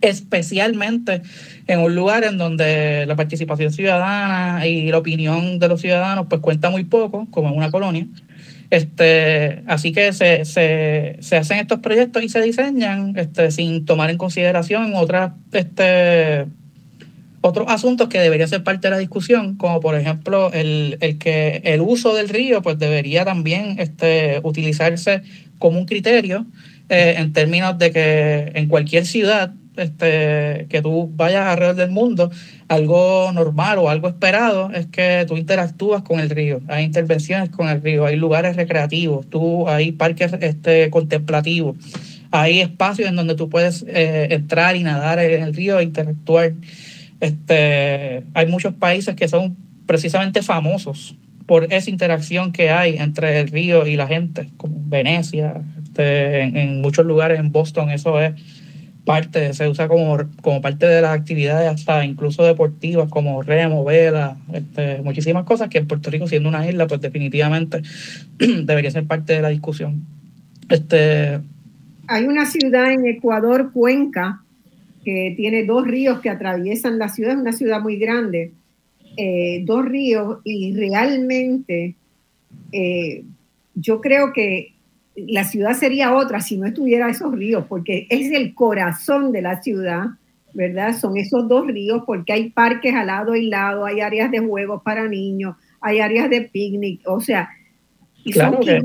F: especialmente en un lugar en donde la participación ciudadana y la opinión de los ciudadanos pues cuenta muy poco, como en una colonia. Este, así que se, se, se hacen estos proyectos y se diseñan este, sin tomar en consideración otras, este, otros asuntos que deberían ser parte de la discusión, como por ejemplo el, el que el uso del río pues debería también este, utilizarse como un criterio eh, en términos de que en cualquier ciudad este, que tú vayas alrededor del mundo, algo normal o algo esperado es que tú interactúas con el río, hay intervenciones con el río, hay lugares recreativos, tú, hay parques este, contemplativos, hay espacios en donde tú puedes eh, entrar y nadar en el río e interactuar. Este, hay muchos países que son precisamente famosos por esa interacción que hay entre el río y la gente, como Venecia, este, en muchos lugares en Boston eso es parte, se usa como, como parte de las actividades hasta incluso deportivas como remo, vela, este, muchísimas cosas que en Puerto Rico siendo una isla pues definitivamente *clears throat* debería ser parte de la discusión. Este,
B: Hay una ciudad en Ecuador, Cuenca, que tiene dos ríos que atraviesan la ciudad, es una ciudad muy grande, eh, dos ríos y realmente eh, yo creo que la ciudad sería otra si no estuviera esos ríos, porque es el corazón de la ciudad, ¿verdad? Son esos dos ríos porque hay parques al lado y lado, hay áreas de juegos para niños, hay áreas de picnic, o sea,
F: claro que,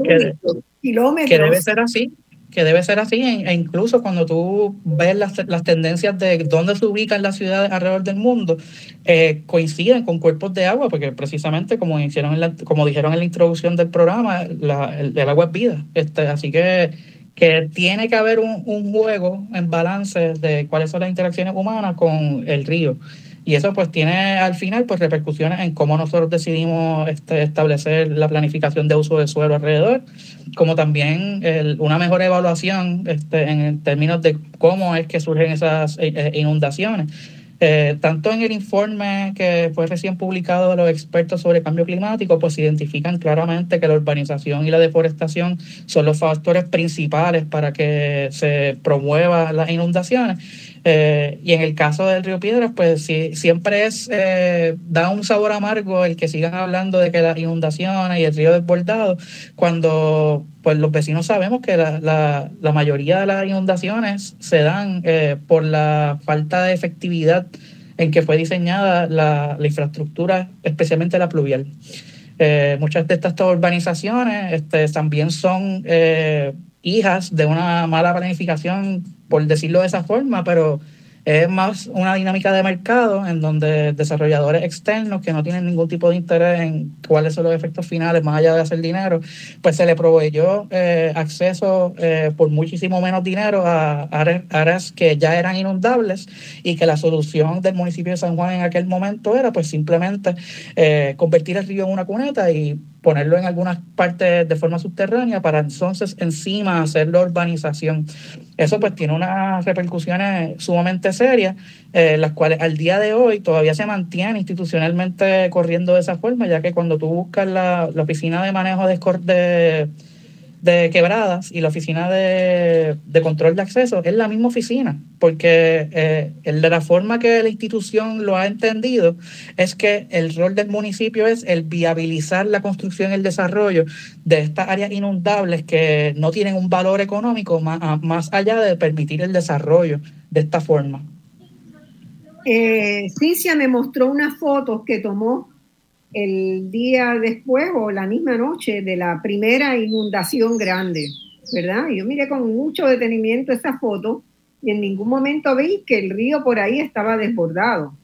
F: kilómetros. Que debe ser así que debe ser así, e, e incluso cuando tú ves las, las, tendencias de dónde se ubican las ciudades alrededor del mundo, eh, coinciden con cuerpos de agua, porque precisamente como, hicieron como dijeron en la introducción del programa, la, el, agua es vida. Este, así que, que tiene que haber un, un juego en balance de cuáles son las interacciones humanas con el río. Y eso pues tiene al final pues repercusiones en cómo nosotros decidimos este, establecer la planificación de uso de suelo alrededor, como también una mejor evaluación este, en términos de cómo es que surgen esas eh, eh, inundaciones. Eh, tanto en el informe que fue recién publicado de los expertos sobre cambio climático, pues identifican claramente que la urbanización y la deforestación son los factores principales para que se promuevan las inundaciones. Eh, y en el caso del río Piedras, pues sí, siempre es, eh, da un sabor amargo el que sigan hablando de que las inundaciones y el río desbordado, cuando pues los vecinos sabemos que la, mayoría de las inundaciones se dan eh, por la falta de efectividad en que fue diseñada la, infraestructura, especialmente la pluvial. Muchas de estas urbanizaciones este, también son hijas de una mala planificación, por decirlo de esa forma, pero es más una dinámica de mercado en donde desarrolladores externos que no tienen ningún tipo de interés en cuáles son los efectos finales más allá de hacer dinero, pues se le proveyó eh, acceso eh, por muchísimo menos dinero a áreas que ya eran inundables y que la solución del municipio de San Juan en aquel momento era pues simplemente eh, convertir el río en una cuneta y ponerlo en algunas partes de forma subterránea para entonces encima hacer la urbanización. Eso pues tiene unas repercusiones sumamente serias, eh, las cuales al día de hoy todavía se mantienen institucionalmente corriendo de esa forma, ya que cuando tú buscas la, la oficina de manejo de, de de quebradas y la oficina de, control de acceso es la misma oficina, porque eh, el de la forma que la institución lo ha entendido es que el rol del municipio es el viabilizar la construcción y el desarrollo de estas áreas inundables que no tienen un valor económico más, más allá de permitir el desarrollo de esta forma.
B: Eh, Cincia me mostró unas fotos que tomó el día después o la misma noche de la primera inundación grande, ¿verdad? Yo miré con mucho detenimiento esa foto y en ningún momento vi que el río por ahí estaba desbordado.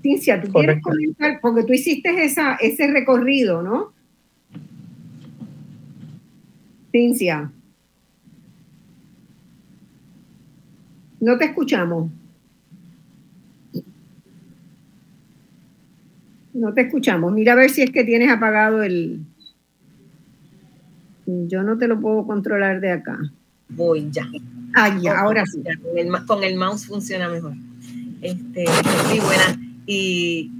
B: Cincia, ¿tú quieres comentar? Porque tú hiciste esa, ese recorrido, ¿no? Cincia. No te escuchamos. No te escuchamos. Mira a ver si es que tienes apagado el... Yo no te lo puedo controlar de acá.
E: Voy ya.
B: Ah, ya, ahora sí.
E: Con el, mouse funciona mejor. Este, sí, buena. Y,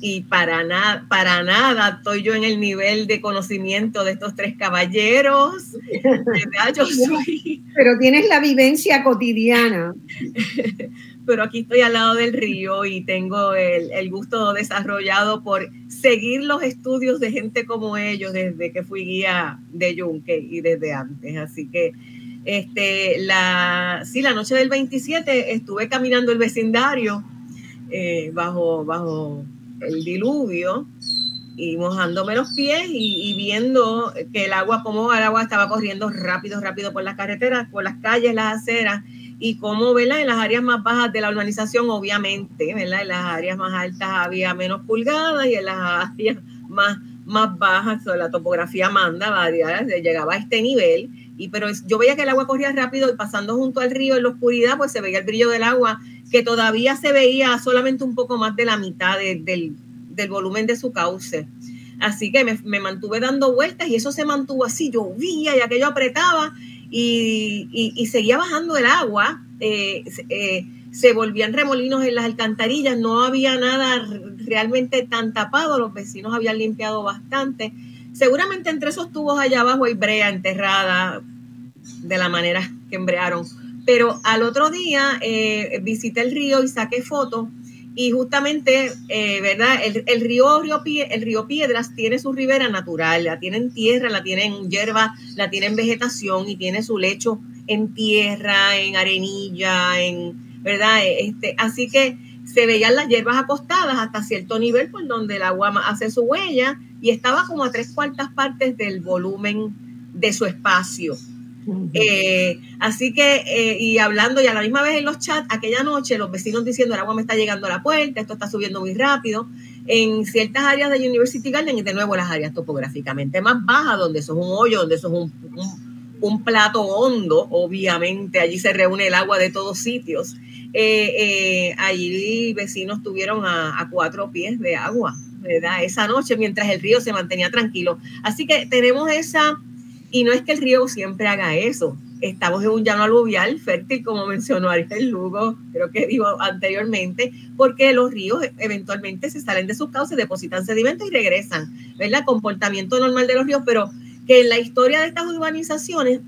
E: y para, nada para nada estoy yo en el nivel de conocimiento de estos tres caballeros. *laughs* Yo
B: soy... Pero tienes la vivencia cotidiana. *laughs*
E: pero aquí estoy al lado del río y tengo el, gusto desarrollado por seguir los estudios de gente como ellos desde que fui guía de Yunque y desde antes. Así que, este, la, sí, la noche del 27 estuve caminando el vecindario eh, bajo, bajo el diluvio y mojándome los pies y, y, viendo que el agua, como el agua estaba corriendo rápido, rápido por las carreteras, por las calles, las aceras y cómo, ¿verdad? En las áreas más bajas de la urbanización, obviamente, ¿verdad? En las áreas más altas había menos pulgadas y en las áreas más, más bajas, la topografía manda, varias, llegaba a este nivel. Y, pero yo veía que el agua corría rápido y pasando junto al río en la oscuridad, pues se veía el brillo del agua, que todavía se veía solamente un poco más de la mitad del, del, volumen de su cauce. Así que me, me, mantuve dando vueltas y eso se mantuvo así, llovía y aquello apretaba y, seguía bajando el agua, eh, eh, se volvían remolinos en las alcantarillas, no había nada realmente tan tapado, los vecinos habían limpiado bastante. Seguramente entre esos tubos allá abajo hay brea enterrada de la manera que embrearon. Pero al otro día eh, visité el río y saqué fotos y justamente, eh, ¿verdad? El, río, el río Piedras tiene su ribera natural, la tienen tierra, la tienen hierba, la tienen vegetación y tiene su lecho en tierra, en arenilla, en, ¿verdad? Este, así que se veían las hierbas acostadas hasta cierto nivel por donde el agua hace su huella y estaba como a tres cuartas partes del volumen de su espacio. Eh, así que, eh, y hablando y a la misma vez en los chats, aquella noche los vecinos diciendo el agua me está llegando a la puerta, esto está subiendo muy rápido. En ciertas áreas de University Garden y de nuevo las áreas topográficamente más bajas, donde eso es un hoyo, donde eso es un, un, plato hondo, obviamente allí se reúne el agua de todos sitios. Eh, allí vecinos tuvieron a, a cuatro pies de agua, ¿verdad? Esa noche mientras el río se mantenía tranquilo. Así que tenemos esa y no es que el río siempre haga eso. Estamos en un llano aluvial fértil, como mencionó Ariel Lugo, creo que dijo anteriormente, porque los ríos eventualmente se salen de sus cauces, depositan sedimentos y regresan. ¿Verdad? Comportamiento normal de los ríos, pero que en la historia de estas urbanizaciones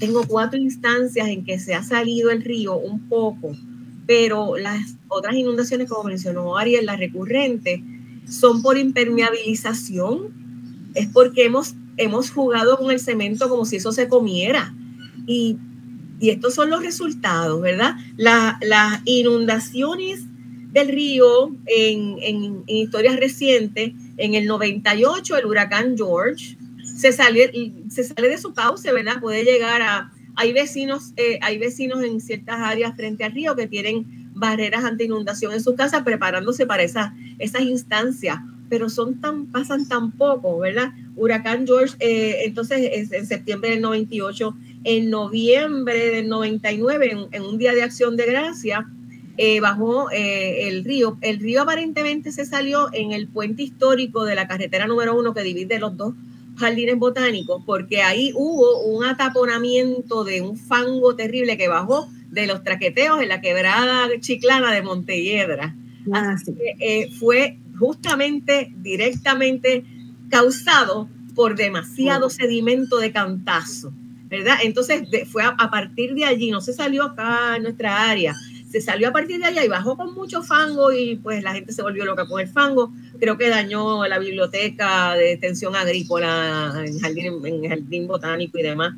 E: tengo cuatro instancias en que se ha salido el río un poco, pero las otras inundaciones, como mencionó Ariel, las recurrentes, son por impermeabilización, es porque hemos hemos jugado con el cemento como si eso se comiera. Y, estos son los resultados, ¿verdad? las inundaciones del río en, historias recientes En el 98, el huracán George se sale, se sale de su cauce, ¿verdad? Puede llegar a... Hay vecinos, eh, hay vecinos en ciertas áreas frente al río que tienen barreras ante inundación en sus casas preparándose para esas, esas instancias, pero son tan, pasan tan poco, ¿verdad? Huracán George, eh, entonces en septiembre del 98, en noviembre del 99, en, en un día de acción de gracia, eh, bajó eh, el río. El río aparentemente se salió en el puente histórico de la carretera número uno que divide los dos jardines botánicos, porque ahí hubo un ataponamiento de un fango terrible que bajó de los traqueteos en la quebrada chiclana de Montelledra. Ah, Así que eh, fue justamente, directamente causado por demasiado sedimento de cantazo, ¿verdad? Entonces fue a, a, partir de allí, no se salió acá en nuestra área, se salió a partir de allá y bajó con mucho fango y pues la gente se volvió loca con el fango. Creo que dañó la biblioteca de extensión agrícola en jardín, en jardín botánico y demás,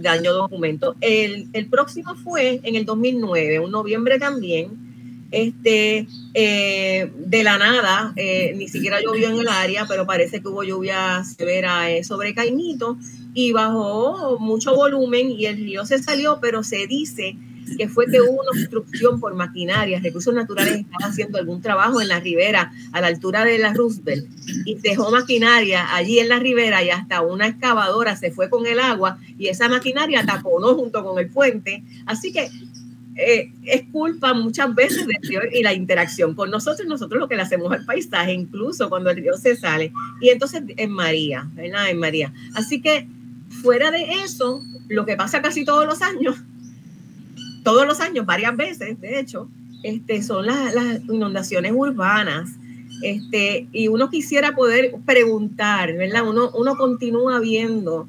E: dañó documentos. El, el próximo fue en el 2009, un noviembre también, este, eh, de la nada, eh, ni siquiera llovió en el área, pero parece que hubo lluvia severa eh, sobre Caimito y bajó mucho volumen y el río se salió, pero se dice que fue que hubo una obstrucción por maquinaria, recursos naturales estaban haciendo algún trabajo en la ribera a la altura de la Roosevelt y dejó maquinaria allí en la ribera y hasta una excavadora se fue con el agua y esa maquinaria taponó junto con el puente. Así que eh, es culpa muchas veces del río y la interacción con nosotros, nosotros lo que le hacemos al paisaje, incluso cuando el río se sale. Y entonces en María, ¿verdad? En María. Así que fuera de eso, lo que pasa casi todos los años todos los años, varias veces, de hecho, este, son las, las inundaciones urbanas. Este, y uno quisiera poder preguntar, ¿verdad? Uno, uno continúa viendo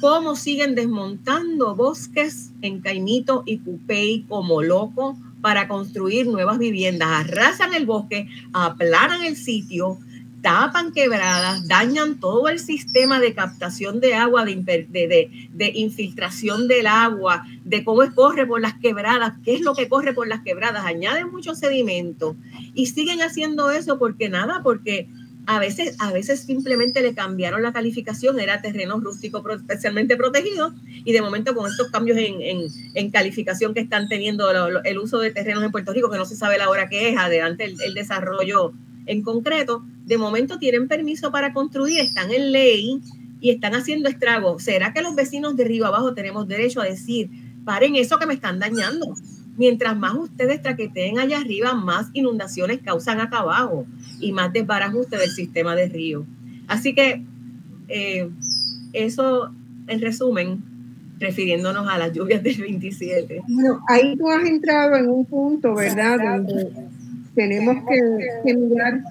E: cómo siguen desmontando bosques en Caimito y Cupey como loco para construir nuevas viviendas. Arrasan el bosque, aplanan el sitio, tapan quebradas, dañan todo el sistema de captación de agua, de, de, de, infiltración del agua, de cómo corre por las quebradas, qué es lo que corre por las quebradas, añaden mucho sedimento y siguen haciendo eso porque nada, porque a veces, a veces simplemente le cambiaron la calificación, era terreno rústico especialmente protegido y de momento con estos cambios en, en, en calificación que están teniendo el uso de terrenos en Puerto Rico, que no se sabe la hora que es, adelante el, el desarrollo en concreto, de momento tienen permiso para construir, están en ley y están haciendo estragos. ¿Será que los vecinos de Río Abajo tenemos derecho a decir, paren eso que me están dañando? Mientras más ustedes traqueteen allá arriba, más inundaciones causan acá abajo y más desbarajuste del sistema de río. Así que eh, eso, en resumen, refiriéndonos a las lluvias del 27.
B: Bueno, ahí tú has entrado en un punto, ¿verdad? Donde tenemos que, que mirar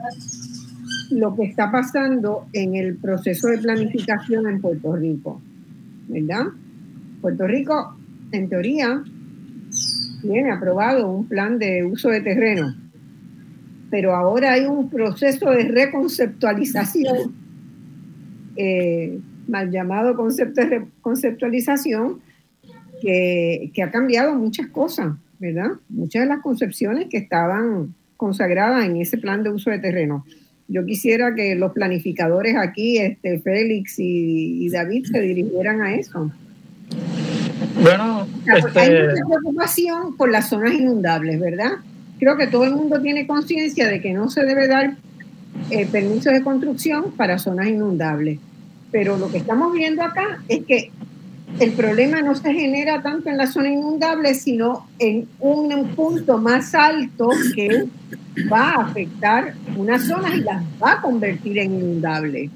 B: lo que está pasando en el proceso de planificación en Puerto Rico, ¿verdad? Puerto Rico, en teoría, tiene aprobado un plan de uso de terreno, pero ahora hay un proceso de reconceptualización, eh, mal llamado concepto de conceptualización, que, que ha cambiado muchas cosas, ¿verdad? Muchas de las concepciones que estaban consagrada en ese plan de uso de terreno. Yo quisiera que los planificadores aquí, este, Félix y David, se dirigieran a eso.
F: Bueno,
B: este... hay mucha preocupación por las zonas inundables, ¿verdad? Creo que todo el mundo tiene conciencia de que no se debe dar eh, permiso de construcción para zonas inundables. Pero lo que estamos viendo acá es que el problema no se genera tanto en la zona inundable, sino en un punto más alto que va a afectar unas zonas y las va a convertir en inundable.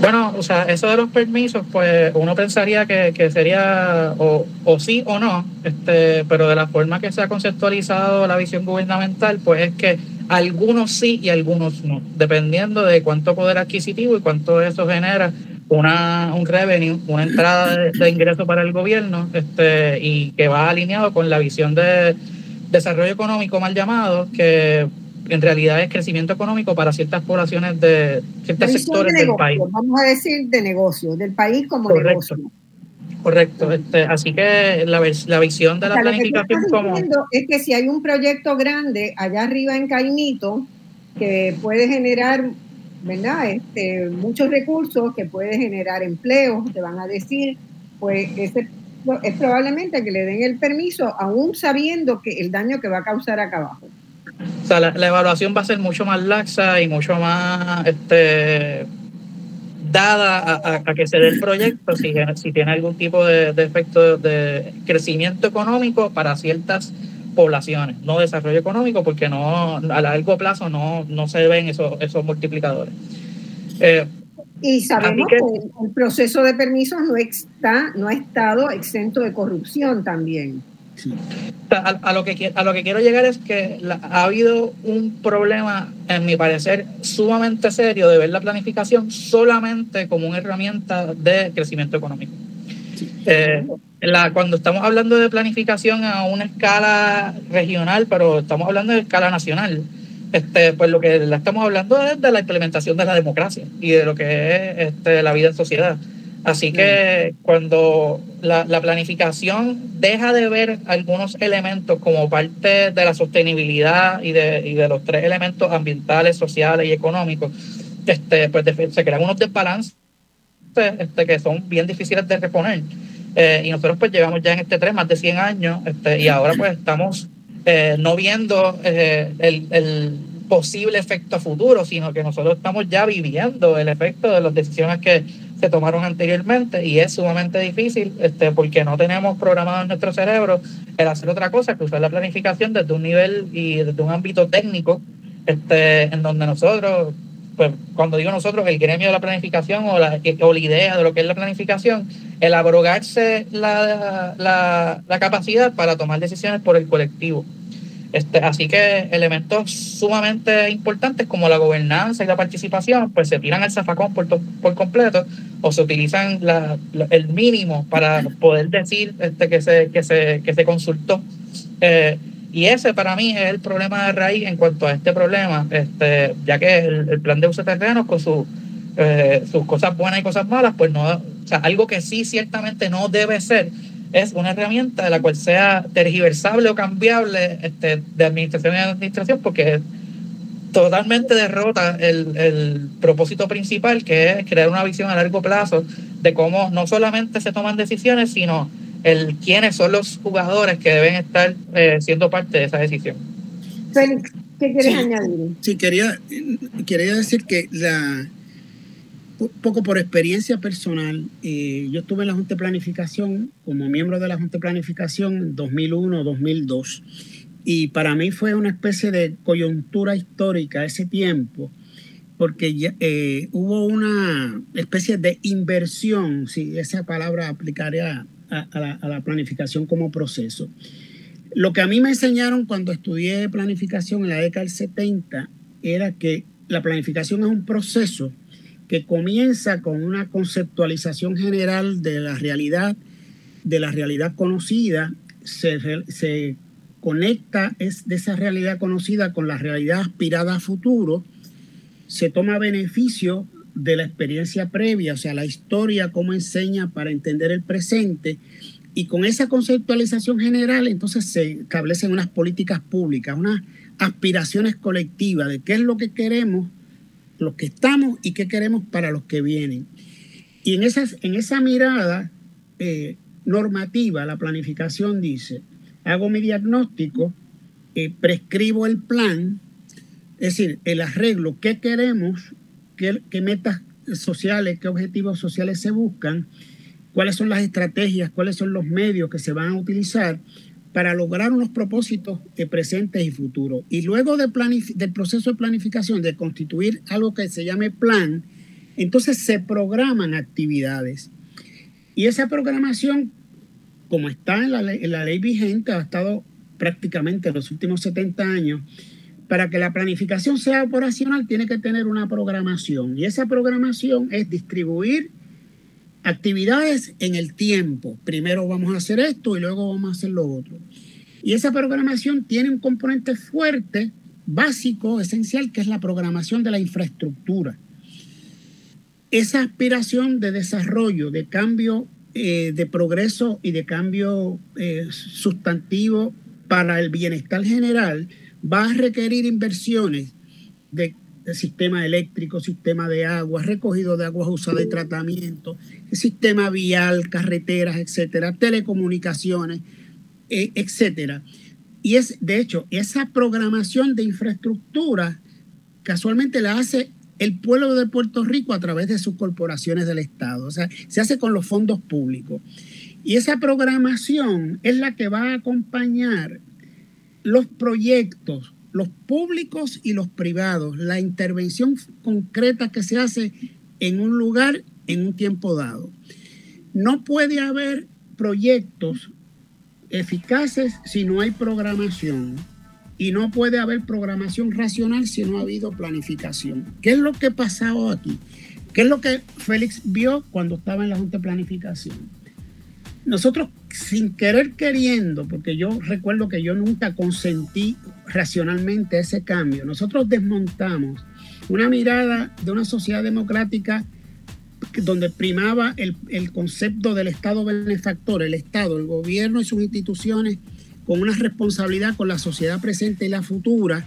F: Bueno, o sea, eso de los permisos, pues uno pensaría que, que sería o, o, sí o no, este, pero de la forma que se ha conceptualizado la visión gubernamental, pues es que algunos sí y algunos no, dependiendo de cuánto poder adquisitivo y cuánto eso genera una, un revenue, una entrada de, ingreso para el gobierno, este, y que va alineado con la visión de desarrollo económico mal llamado, que en realidad es crecimiento económico para ciertas poblaciones de ciertos sectores
B: de
F: del
B: negocio,
F: país.
B: Vamos a decir de negocio, del país como
F: Correcto.
B: negocio.
F: Correcto, este, así que la, la visión de la
B: O sea, lo que tú
F: planificación
B: estás
F: como...
B: diciendo es que si hay un proyecto grande allá arriba en Caimito que puede generar ¿verdad? Este, muchos recursos que puede generar empleos, te van a decir, pues ese es probablemente que le den el permiso aún sabiendo que el daño que va a causar acá abajo.
F: O sea, la, evaluación va a ser mucho más laxa y mucho más este, dada a, que se dé el proyecto si, si tiene algún tipo de, efecto de crecimiento económico para ciertas poblaciones, no desarrollo económico, porque no a largo plazo no, no se ven esos, esos multiplicadores.
B: Eh, y sabemos que, el proceso de permisos no está, no ha estado exento de corrupción también.
F: A, lo que, a lo que quiero llegar es que ha habido un problema, en mi parecer, sumamente serio de ver la planificación solamente como una herramienta de crecimiento económico. Eh, la, cuando estamos hablando de planificación a una escala regional, pero estamos hablando de escala nacional, este, pues lo que estamos hablando es de la implementación de la democracia y de lo que es este, la vida en sociedad. Así que cuando la, planificación deja de ver algunos elementos como parte de la sostenibilidad y de, y de los tres elementos ambientales, sociales y económicos, este, pues se crean unos desbalances este, que son bien difíciles de reponer. Eh, y nosotros pues llevamos ya en este tren más de 100 años este, y ahora pues estamos eh, no viendo eh, el, el, posible efecto futuro, sino que nosotros estamos ya viviendo el efecto de las decisiones que se tomaron anteriormente y es sumamente difícil este, porque no tenemos programado en nuestro cerebro el hacer otra cosa que usar la planificación desde un nivel y desde un ámbito técnico este, en donde nosotros, pues cuando digo nosotros, el gremio de la planificación o la, o la idea de lo que es la planificación, el abrogarse la, la, la capacidad para tomar decisiones por el colectivo. Este, así que elementos sumamente importantes como la gobernanza y la participación, pues se tiran al zafacón por, por completo o se utilizan el mínimo para poder decir este, que, se, que, se, que se consultó. Eh, y ese para mí es el problema de raíz en cuanto a este problema, este, ya que el, plan de uso de terrenos con su, eh, sus cosas buenas y cosas malas, pues no, o sea, algo que sí ciertamente no debe ser es una herramienta de la cual sea tergiversable o cambiable este, de administración en administración porque totalmente derrota el, el, propósito principal que es crear una visión a largo plazo de cómo no solamente se toman decisiones sino el quiénes son los jugadores que deben estar eh, siendo parte de esa decisión.
B: Félix, ¿qué quieres añadir?
C: Sí, quería, quería decir que la, poco por experiencia personal, eh, yo estuve en la Junta de Planificación como miembro de la Junta de Planificación en 2001-2002 y para mí fue una especie de coyuntura histórica ese tiempo porque eh, hubo una especie de inversión, si esa palabra aplicaría a, la, a la planificación como proceso. Lo que a mí me enseñaron cuando estudié planificación en la década del 70 era que la planificación es un proceso que comienza con una conceptualización general de la realidad, de la realidad conocida, se, conecta es de esa realidad conocida con la realidad aspirada a futuro, se toma beneficio de la experiencia previa, o sea, la historia, cómo enseña para entender el presente, y con esa conceptualización general, entonces se establecen unas políticas públicas, unas aspiraciones colectivas de qué es lo que queremos los que estamos y qué queremos para los que vienen. Y en, esas, en esa mirada eh, normativa, la planificación dice, hago mi diagnóstico, eh, prescribo el plan, es decir, el arreglo, qué queremos, qué, qué metas sociales, qué objetivos sociales se buscan, cuáles son las estrategias, cuáles son los medios que se van a utilizar para lograr unos propósitos presentes y futuros. Y luego de del proceso de planificación, de constituir algo que se llame plan, entonces se programan actividades. Y esa programación, como está en la, en la ley vigente, ha estado prácticamente los últimos 70 años, para que la planificación sea operacional tiene que tener una programación. Y esa programación es distribuir actividades en el tiempo. Primero vamos a hacer esto y luego vamos a hacer lo otro. Y esa programación tiene un componente fuerte, básico, esencial, que es la programación de la infraestructura. Esa aspiración de desarrollo, de cambio, eh, de progreso y de cambio eh, sustantivo para el bienestar general va a requerir inversiones de sistema eléctrico, sistema de agua, recogido de aguas usadas y tratamiento, sistema vial, carreteras, etcétera, telecomunicaciones, eh, etcétera. Y es, de hecho, esa programación de infraestructura casualmente la hace el pueblo de Puerto Rico a través de sus corporaciones del Estado. O sea, se hace con los fondos públicos. Y esa programación es la que va a acompañar los proyectos, los públicos y los privados, la intervención concreta que se hace en un lugar en un tiempo dado. No puede haber proyectos eficaces si no hay programación y no puede haber programación racional si no ha habido planificación. ¿Qué es lo que ha pasado aquí? ¿Qué es lo que Félix vio cuando estaba en la Junta de Planificación? Nosotros, sin querer queriendo, porque yo recuerdo que yo nunca consentí racionalmente ese cambio, nosotros desmontamos una mirada de una sociedad democrática donde primaba el, el, concepto del Estado benefactor, el Estado, el gobierno y sus instituciones con una responsabilidad con la sociedad presente y la futura,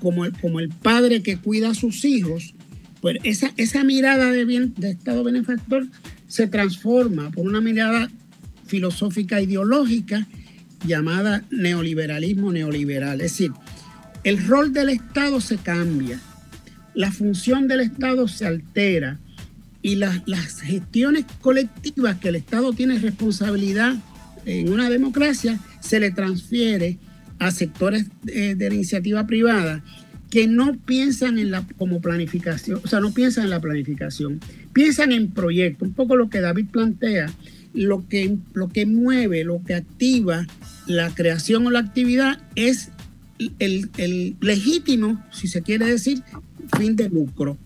C: como el, como el padre que cuida a sus hijos, pues esa, esa mirada de, bien, de Estado benefactor se transforma por una mirada filosófica ideológica llamada neoliberalismo neoliberal. Es decir, el rol del Estado se cambia, la función del Estado se altera y las, las gestiones colectivas que el Estado tiene responsabilidad en una democracia se le transfiere a sectores de, de, la iniciativa privada que no piensan en la como planificación, o sea, no piensan en la planificación, piensan en proyectos, un poco lo que David plantea, lo que, lo que mueve, lo que activa la creación o la actividad es el, el legítimo, si se quiere decir, fin de lucro.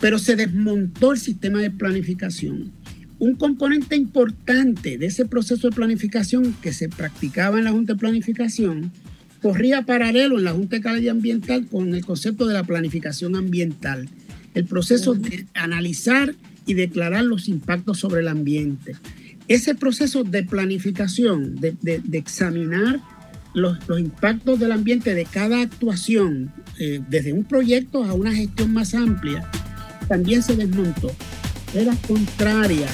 C: Pero se desmontó el sistema de planificación un componente importante de ese proceso de planificación que se practicaba en la Junta de Planificación corría paralelo en la Junta de Calidad Ambiental con el concepto de la planificación ambiental, el proceso de analizar y declarar los impactos sobre el ambiente. Ese proceso de planificación, de, de, examinar los, los, impactos del ambiente de cada actuación, eh, desde un proyecto a una gestión más amplia, también se desmontó. Era contraria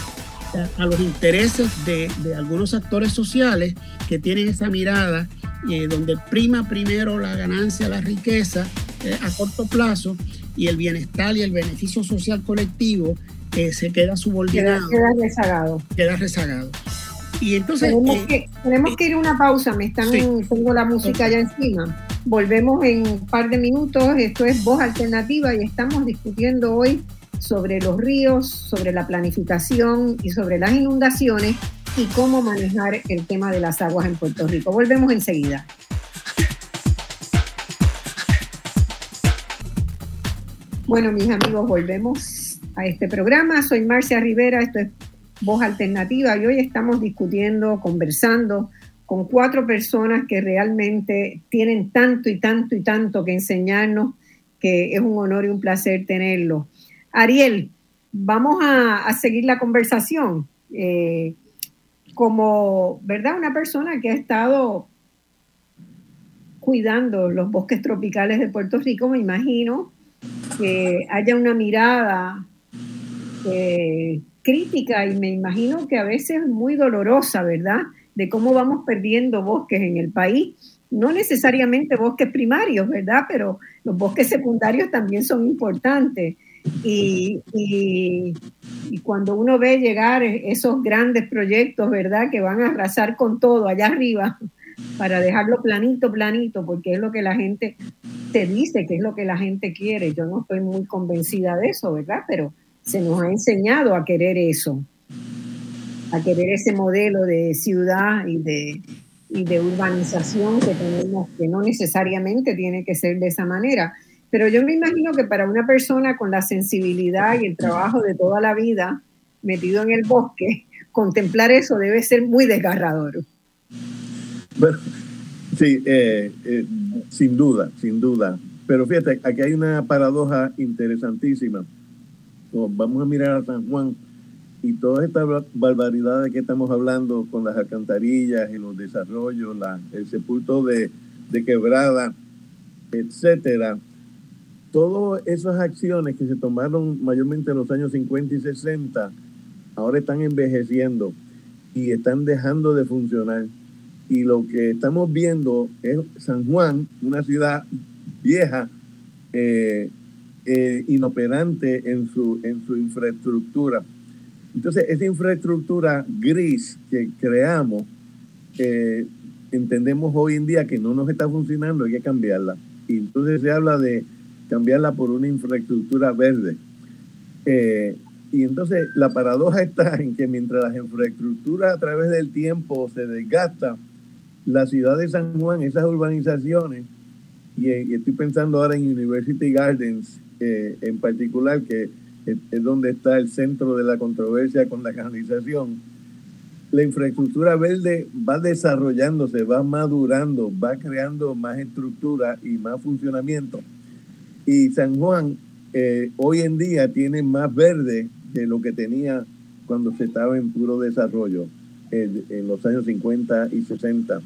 C: a los intereses de, de, algunos actores sociales que tienen esa mirada eh, donde prima primero la ganancia, la riqueza eh, a corto plazo y el bienestar y el beneficio social colectivo eh, se queda subordinado.
B: Queda, queda, rezagado.
C: Queda rezagado. Y entonces...
B: Tenemos, que, tenemos que ir a una pausa, me están, sí. tengo la música allá encima. Volvemos en un par de minutos, esto es Voz Alternativa y estamos discutiendo hoy sobre los ríos, sobre la planificación y sobre las inundaciones y cómo manejar el tema de las aguas en Puerto Rico. Volvemos enseguida. Bueno, mis amigos, volvemos a este programa. Soy Marcia Rivera, esto es Voz Alternativa y hoy estamos discutiendo, conversando con cuatro personas que realmente tienen tanto y tanto y tanto que enseñarnos que es un honor y un placer tenerlos. Ariel, vamos a, a seguir la conversación. Eh, como, ¿verdad? Una persona que ha estado cuidando los bosques tropicales de Puerto Rico, me imagino que haya una mirada eh, crítica y me imagino que a veces muy dolorosa, ¿verdad? De cómo vamos perdiendo bosques en el país. No necesariamente bosques primarios, ¿verdad? Pero los bosques secundarios también son importantes. Y, y, y, cuando uno ve llegar esos grandes proyectos, ¿verdad? Que van a arrasar con todo allá arriba *laughs* para dejarlo planito, planito, porque es lo que la gente te dice, que es lo que la gente quiere. Yo no estoy muy convencida de eso, ¿verdad? Pero se nos ha enseñado a querer eso, a querer ese modelo de ciudad y de, y de urbanización que tenemos, que no necesariamente tiene que ser de esa manera. Pero yo me imagino que para una persona con la sensibilidad y el trabajo de toda la vida metido en el bosque, contemplar eso debe ser muy desgarrador.
D: Bueno, sí, eh, eh, sin duda, sin duda. Pero fíjate, aquí hay una paradoja interesantísima. Vamos a mirar a San Juan y todas estas barbaridades que estamos hablando con las alcantarillas y los desarrollos, el sepulto de, de quebrada, etcétera todas esas acciones que se tomaron mayormente en los años 50 y 60, ahora están envejeciendo y están dejando de funcionar. Y lo que estamos viendo es San Juan, una ciudad vieja, eh, eh, inoperante en su, en su infraestructura. Entonces, esa infraestructura gris que creamos, eh, entendemos hoy en día que no nos está funcionando, hay que cambiarla. Y entonces se habla de cambiarla por una infraestructura verde. Eh, y entonces la paradoja está en que mientras las infraestructuras a través del tiempo se desgastan, la ciudad de San Juan, esas urbanizaciones, y, estoy pensando ahora en University Gardens eh, en particular, que es, donde está el centro de la controversia con la canalización, la infraestructura verde va desarrollándose, va madurando, va creando más estructura y más funcionamiento. Y San Juan eh, hoy en día tiene más verde de lo que tenía cuando se estaba en puro desarrollo en, los años 50 y 60.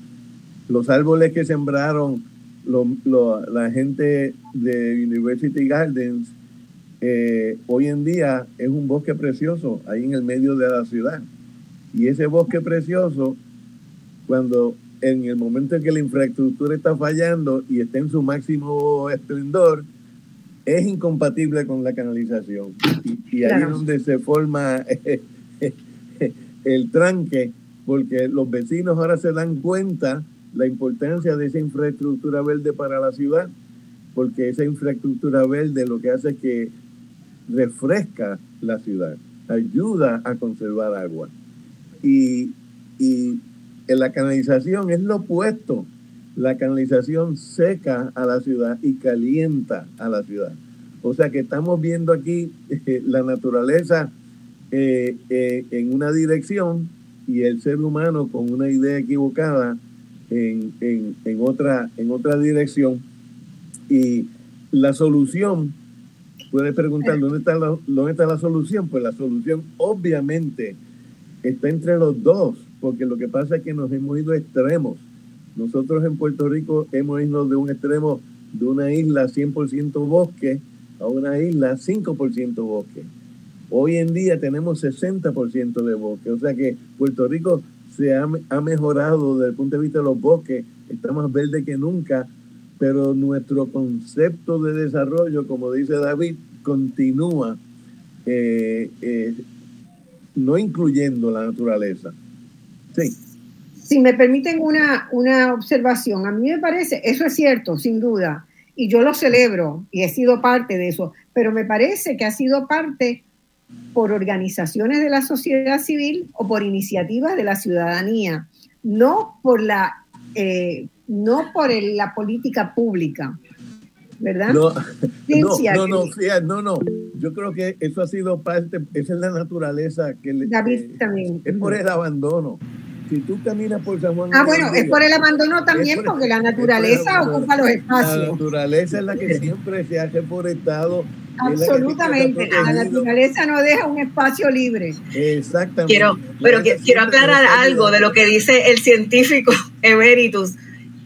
D: Los árboles que sembraron la gente de University Gardens eh, hoy en día es un bosque precioso ahí en el medio de la ciudad. Y ese bosque precioso, cuando en el momento en que la infraestructura está fallando y está en su máximo esplendor, es incompatible con la canalización. Y, ahí es donde se forma *laughs* el tranque, porque los vecinos ahora se dan cuenta la importancia de esa infraestructura verde para la ciudad, porque esa infraestructura verde lo que hace es que refresca la ciudad, ayuda a conservar agua. Y, y en la canalización es lo opuesto. La canalización seca a la ciudad y calienta a la ciudad. O sea que estamos viendo aquí eh, la naturaleza eh, eh, en una dirección y el ser humano con una idea equivocada en, en, otra, en otra dirección. Y la solución puede preguntar dónde está, la, dónde está la solución. Pues la solución obviamente está entre los dos, porque lo que pasa es que nos hemos ido extremos. Nosotros en Puerto Rico hemos ido de un extremo de una isla 100% bosque a una isla 5% bosque. Hoy en día tenemos 60% de bosque, o sea que Puerto Rico se ha, ha, mejorado desde el punto de vista de los bosques, está más verde que nunca, pero nuestro concepto de desarrollo, como dice David, continúa eh, eh, no incluyendo la naturaleza. Sí.
B: Si me permiten una, una observación, a mí me parece, eso es cierto, sin duda, y yo lo celebro y he sido parte de eso, pero me parece que ha sido parte por organizaciones de la sociedad civil o por iniciativas de la ciudadanía, no por la eh, no por la política pública, ¿verdad?
D: No, no, no, no, no, yo creo que eso ha sido parte, esa es la naturaleza que le,
B: David también.
D: es por el abandono. Si tú caminas por San Juan.
B: Ah, bueno, es por el abandono también, porque la naturaleza ocupa los espacios.
D: La naturaleza es la que siempre se ha reforestado.
B: Absolutamente, la, naturaleza no deja un espacio libre.
D: Exactamente.
E: Quiero, pero quiero aclarar algo de lo que dice el científico *laughs* Emeritus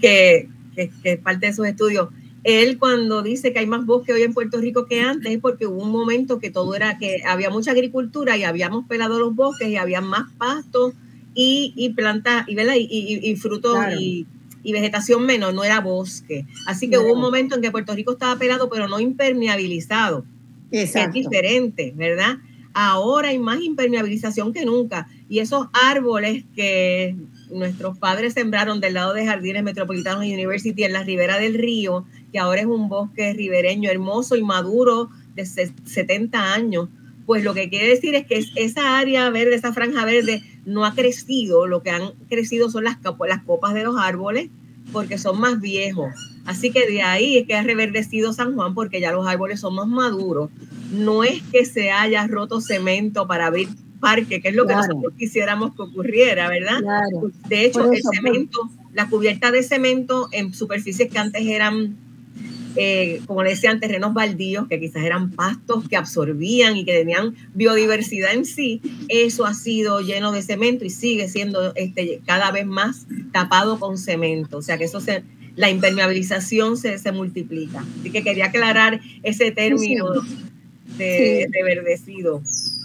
E: que, es parte de sus estudios. Él cuando dice que hay más bosque hoy en Puerto Rico que antes es porque hubo un momento que todo era que había mucha agricultura y habíamos pelado los bosques y había más pastos y, y plantas y, y, y, frutos y, vegetación menos, no era bosque. Así que hubo un momento en que Puerto Rico estaba pelado pero no impermeabilizado. Es diferente, ¿verdad? Ahora hay más impermeabilización que nunca y esos árboles que nuestros padres sembraron del lado de Jardines Metropolitanos University en la ribera del río, que ahora es un bosque ribereño hermoso y maduro de 70 años. Pues lo que quiere decir es que esa área verde, esa franja verde, no ha crecido. Lo que han crecido son las, las copas de los árboles, porque son más viejos. Así que de ahí es que ha reverdecido San Juan, porque ya los árboles son más maduros. No es que se haya roto cemento para abrir parque, que es lo que nosotros quisiéramos que ocurriera, ¿verdad? De hecho, el cemento, la cubierta de cemento en superficies que antes eran, eh, como le decían, terrenos baldíos, que quizás eran pastos que absorbían y que tenían biodiversidad en sí, eso ha sido lleno de cemento y sigue siendo este, cada vez más tapado con cemento. O sea que eso se, la impermeabilización se, se multiplica. Así que quería aclarar ese término de, de verdecido.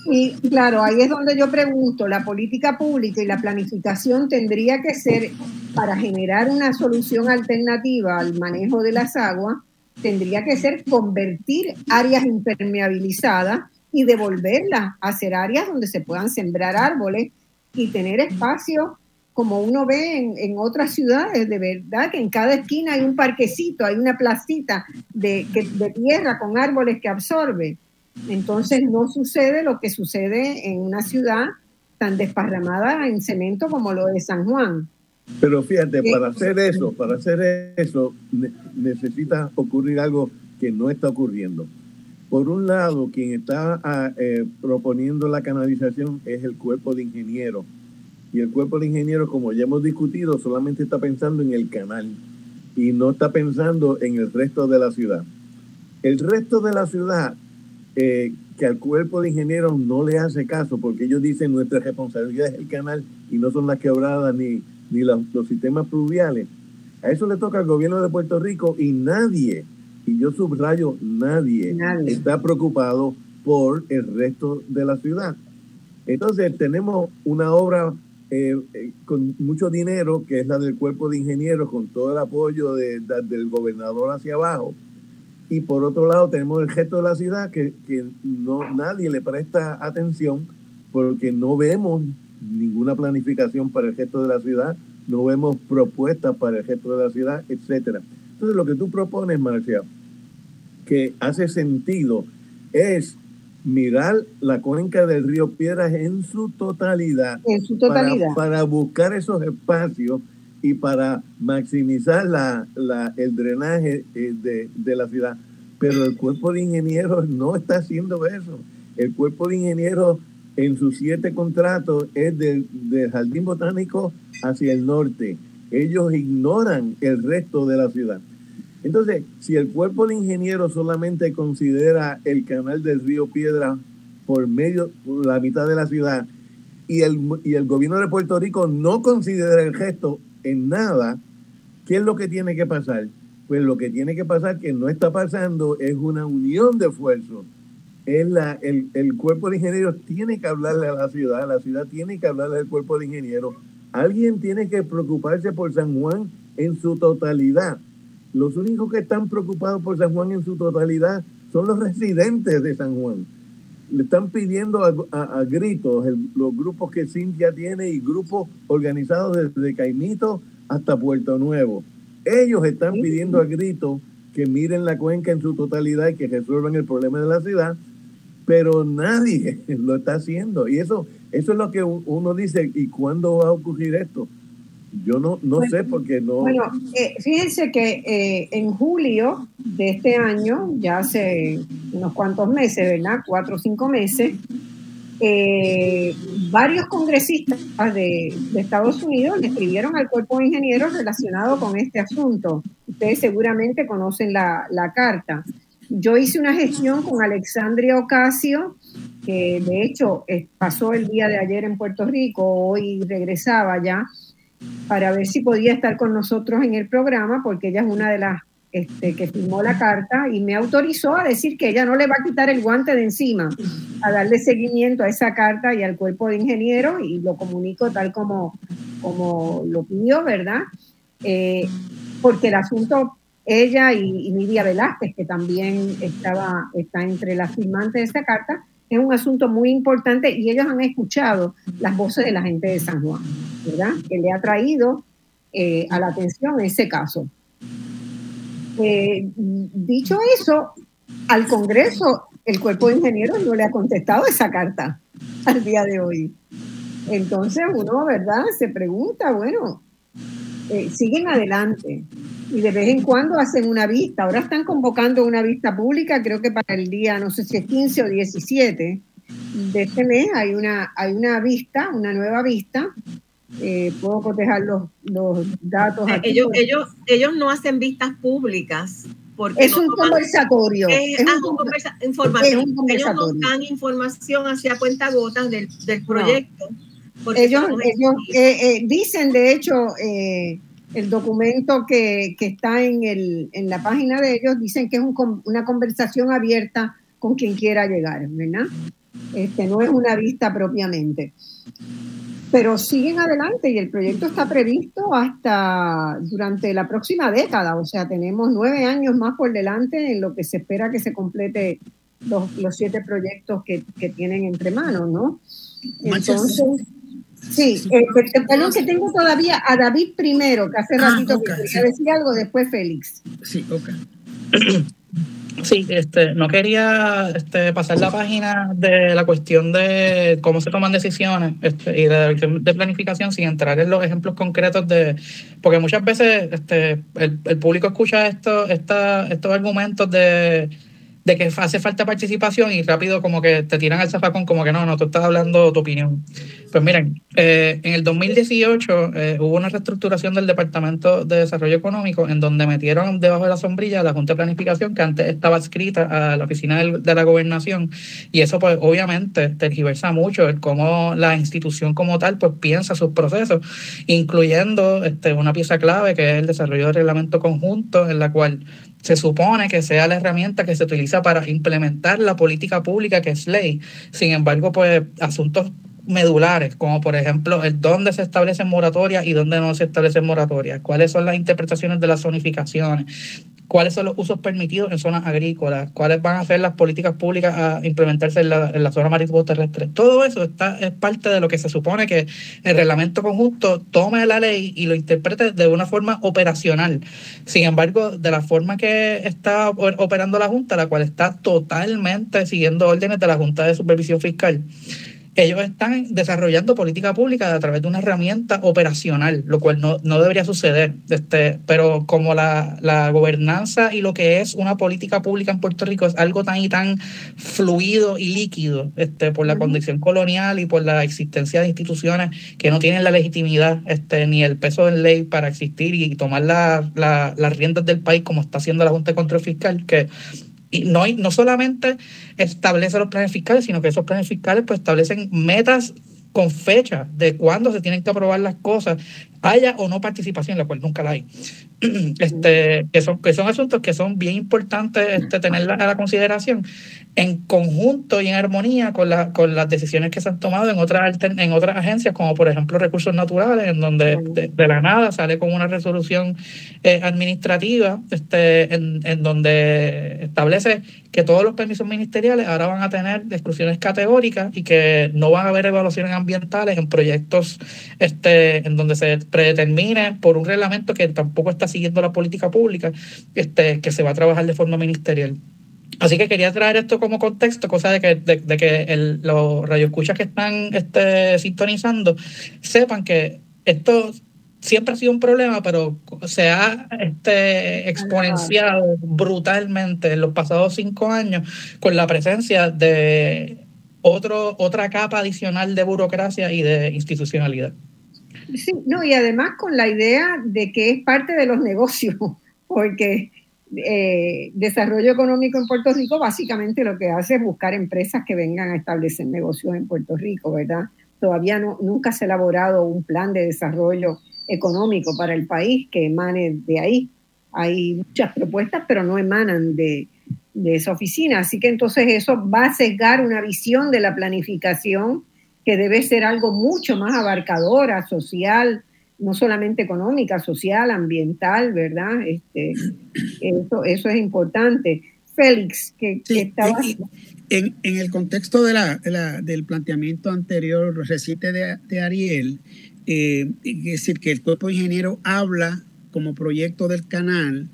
B: Y claro, ahí es donde yo pregunto, la política pública y la planificación tendría que ser para generar una solución alternativa al manejo de las aguas, tendría que ser convertir áreas impermeabilizadas y devolverlas a ser áreas donde se puedan sembrar árboles y tener espacio como uno ve en, otras ciudades, de verdad que en cada esquina hay un parquecito, hay una placita de, de tierra con árboles que absorbe. Entonces no sucede lo que sucede en una ciudad tan desparramada en cemento como lo de San Juan.
D: Pero fíjate, para hacer eso, para hacer eso, necesita ocurrir algo que no está ocurriendo. Por un lado, quien está ah, eh, proponiendo la canalización es el cuerpo de ingenieros. Y el cuerpo de ingenieros, como ya hemos discutido, solamente está pensando en el canal y no está pensando en el resto de la ciudad. El resto de la ciudad eh, que al cuerpo de ingenieros no le hace caso porque ellos dicen nuestra responsabilidad es el canal y no son las quebradas ni, ni los, sistemas pluviales. A eso le toca al gobierno de Puerto Rico y nadie, y yo subrayo, nadie, está preocupado por el resto de la ciudad. Entonces tenemos una obra eh, eh, con mucho dinero, que es la del cuerpo de ingenieros, con todo el apoyo del gobernador hacia abajo, y por otro lado tenemos el gesto de la ciudad que, no nadie le presta atención porque no vemos ninguna planificación para el gesto de la ciudad, no vemos propuestas para el gesto de la ciudad, etcétera. Entonces lo que tú propones, Marcia, que hace sentido es mirar la cuenca del río Piedras en su totalidad,
B: en su totalidad.
D: Para, buscar esos espacios y para maximizar la, el drenaje eh, de, de, la ciudad. Pero el cuerpo de ingenieros no está haciendo eso. El cuerpo de ingenieros en sus siete contratos es del, Jardín Botánico hacia el norte. Ellos ignoran el resto de la ciudad. Entonces, si el cuerpo de ingenieros solamente considera el canal del río Piedra por medio, por la mitad de la ciudad, y el, y el gobierno de Puerto Rico no considera el gesto en nada, ¿qué es lo que tiene que pasar? Pues lo que tiene que pasar, que no está pasando, es una unión de esfuerzos. El, el, cuerpo de ingenieros tiene que hablarle a la ciudad, la ciudad tiene que hablarle al cuerpo de ingenieros. Alguien tiene que preocuparse por San Juan en su totalidad. Los únicos que están preocupados por San Juan en su totalidad son los residentes de San Juan le están pidiendo a, gritos los grupos que Cintia tiene y grupos organizados desde Caimito hasta Puerto Nuevo. Ellos están pidiendo a gritos que miren la cuenca en su totalidad y que resuelvan el problema de la ciudad, pero nadie *laughs* lo está haciendo. Y eso, eso es lo que uno dice, ¿y cuándo va a ocurrir esto? Yo no, no sé porque no.
B: Bueno, eh, fíjense que eh, en julio de este año, ya hace unos cuantos meses, ¿verdad? Cuatro o cinco meses, eh, varios congresistas de, de, Estados Unidos le escribieron al cuerpo de ingenieros relacionado con este asunto. Ustedes seguramente conocen la, la carta. Yo hice una gestión con Alexandria Ocasio, que de hecho pasó el día de ayer en Puerto Rico, hoy regresaba ya para ver si podía estar con nosotros en el programa, porque ella es una de las este, que firmó la carta y me autorizó a decir que ella no le va a quitar el guante de encima, a darle seguimiento a esa carta y al cuerpo de ingenieros y lo comunico tal como, como lo pidió, ¿verdad? Eh, porque el asunto, ella y, y Nidia Velázquez, que también estaba, está entre las firmantes de esta carta, es un asunto muy importante y ellos han escuchado las voces de la gente de San Juan, ¿verdad? Que le ha traído eh, a la atención ese caso. Eh, dicho eso, al Congreso el cuerpo de ingenieros no le ha contestado esa carta al día de hoy. Entonces uno, ¿verdad? Se pregunta, bueno, eh, siguen adelante y de vez en cuando hacen una vista. Ahora están convocando una vista pública, creo que para el día, no sé si es 15 o 17 de este mes, hay una, hay una vista, una nueva vista. Eh, puedo cotejar los, los datos.
E: Aquí ellos, ellos, ellos no hacen vistas públicas. Porque
B: es, un conversatorio.
E: Es, un, información. Ellos nos dan información hacia cuenta gotas del, del proyecto.
B: Ellos, ellos eh, eh, dicen, de hecho, eh, el documento que, está en, el, en, la página de ellos, dicen que es una conversación abierta con quien quiera llegar, ¿verdad? Este, no es una vista propiamente. Pero siguen adelante y el proyecto está previsto hasta durante la próxima década, o sea, tenemos nueve años más por delante en lo que se espera que se complete los, siete proyectos que, tienen entre manos, ¿no? Entonces, sí, eh, perdón que tengo todavía a David primero, que hace ah, ratito que quería decir algo, después Félix.
C: Sí, ok. *clears throat*
F: Sí, este, no quería este, pasar la página de la cuestión de cómo se toman decisiones este, y de, de planificación sin entrar en los ejemplos concretos de, porque muchas veces este, el, el público escucha esto, esta, estos argumentos de de que hace falta participación y rápido como que te tiran al zafacón como que no, no, tú estás hablando tu opinión. Pues miren, eh, en el 2018 eh, hubo una reestructuración del Departamento de Desarrollo Económico en donde metieron debajo de la sombrilla la Junta de Planificación que antes estaba adscrita a la Oficina de la Gobernación y eso pues obviamente tergiversa mucho el cómo la institución como tal pues piensa sus procesos, incluyendo este, una pieza clave que es el desarrollo del reglamento conjunto en la cual se supone que sea la herramienta que se utiliza para implementar la política pública que es ley. Sin embargo, pues asuntos medulares, como por ejemplo el dónde se establecen moratorias y dónde no se establecen moratorias, cuáles son las interpretaciones de las zonificaciones, cuáles son los usos permitidos en zonas agrícolas, cuáles van a ser las políticas públicas a implementarse en la, en la zona marítimo terrestre. Todo eso está, es parte de lo que se supone que el reglamento conjunto tome la ley y lo interprete de una forma operacional. Sin embargo, de la forma que está operando la Junta, la cual está totalmente siguiendo órdenes de la Junta de Supervisión Fiscal, ellos están desarrollando política pública a través de una herramienta operacional, lo cual no, debería suceder. Este, pero como la, la, gobernanza y lo que es una política pública en Puerto Rico es algo tan y tan fluido y líquido este, por la condición colonial y por la existencia de instituciones que no tienen la legitimidad este, ni el peso de ley para existir y tomar la, las riendas del país como está haciendo la Junta de Control Fiscal, que y no, no solamente establece los planes fiscales, sino que esos planes fiscales pues establecen metas con fecha de cuándo se tienen que aprobar las cosas, haya o no participación, la cual nunca la hay. *clears throat* Este, que, son, que son asuntos que son bien importantes este, tener a la consideración en conjunto y en armonía con, la, con las decisiones que se han tomado en otras, en otras agencias, como por ejemplo recursos naturales, en donde de, la nada sale con una resolución eh, administrativa este, en, en donde establece que todos los permisos ministeriales ahora van a tener exclusiones categóricas y que no van a haber evaluaciones ambientales en proyectos este, en donde se predetermine por un reglamento que tampoco está siguiendo la política pública, este, que se va a trabajar de forma ministerial. Así que quería traer esto como contexto, cosa de que, de, que el, los radioescuchas que están este, sintonizando sepan que esto siempre ha sido un problema, pero se ha este, exponenciado brutalmente en los pasados cinco años con la presencia de otro, otra capa adicional de burocracia y de institucionalidad.
B: Sí, no, y además con la idea de que es parte de los negocios, *laughs* porque eh, desarrollo económico en Puerto Rico básicamente lo que hace es buscar empresas que vengan a establecer negocios en Puerto Rico, ¿verdad? Todavía no, nunca se ha elaborado un plan de desarrollo económico para el país que emane de ahí. Hay muchas propuestas, pero no emanan de, de esa oficina. Así que entonces eso va a sesgar una visión de la planificación que debe ser algo mucho más abarcadora, social, no solamente económica, social, ambiental, ¿verdad? Este, eso, eso es importante. Félix, que, estaba...
C: En, en, el contexto de la, del planteamiento anterior reciente de, de Ariel, eh, es decir, que el cuerpo ingeniero habla como proyecto del canal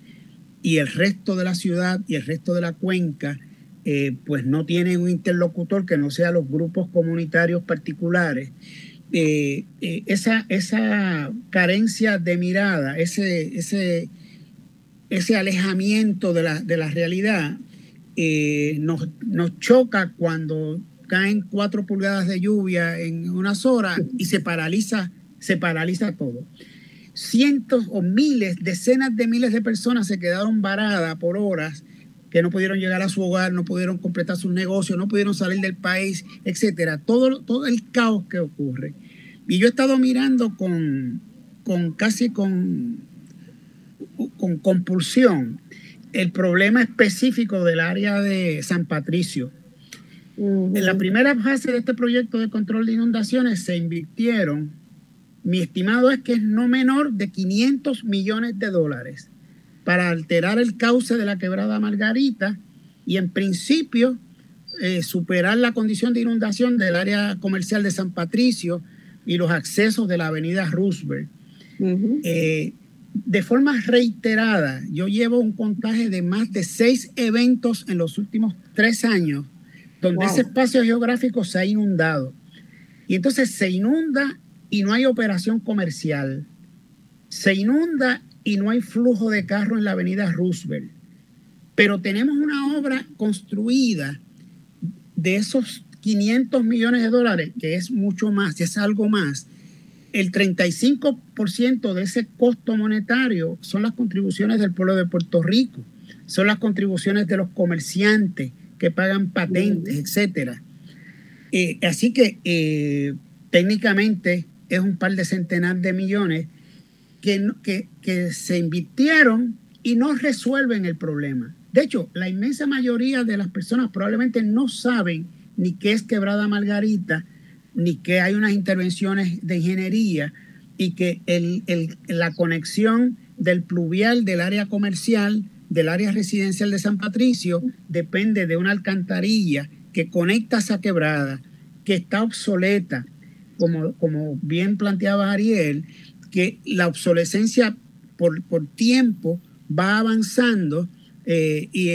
C: y el resto de la ciudad y el resto de la cuenca eh, pues no tienen un interlocutor que no sea los grupos comunitarios particulares. Eh, eh, esa, esa carencia de mirada, ese, ese, ese alejamiento de la, de la realidad, nos, nos choca cuando caen cuatro pulgadas de lluvia en unas horas y se paraliza, se paraliza todo. Cientos o miles, decenas de miles de personas se quedaron varadas por horas que no pudieron llegar a su hogar, no pudieron completar sus negocios, no pudieron salir del país, etcétera. Todo, todo el caos que ocurre. Y yo he estado mirando con, con casi con, con compulsión el problema específico del área de San Patricio. En la primera fase de este proyecto de control de inundaciones se invirtieron, mi estimado es que es no menor de 500 millones de dólares para alterar el cauce de la quebrada Margarita y en principio eh, superar la condición de inundación del área comercial de San Patricio y los accesos de la avenida Roosevelt. Eh, de forma reiterada, yo llevo un contaje de más de seis eventos en los últimos tres años donde ese espacio geográfico se ha inundado. Y entonces se inunda y no hay operación comercial. Se inunda y no hay flujo de carro en la avenida Roosevelt. Pero tenemos una obra construida de esos 500 millones de dólares, que es mucho más, es algo más. El 35% de ese costo monetario son las contribuciones del pueblo de Puerto Rico, son las contribuciones de los comerciantes que pagan patentes, etcétera. Eh, así que eh, técnicamente es un par de centenares de millones que, que, se invirtieron y no resuelven el problema. De hecho, la inmensa mayoría de las personas probablemente no saben ni qué es quebrada Margarita, ni que hay unas intervenciones de ingeniería y que el, la conexión del pluvial del área comercial, del área residencial de San Patricio, depende de una alcantarilla que conecta esa quebrada, que está obsoleta, como, como bien planteaba Ariel, que la obsolescencia por, por tiempo va avanzando eh, y,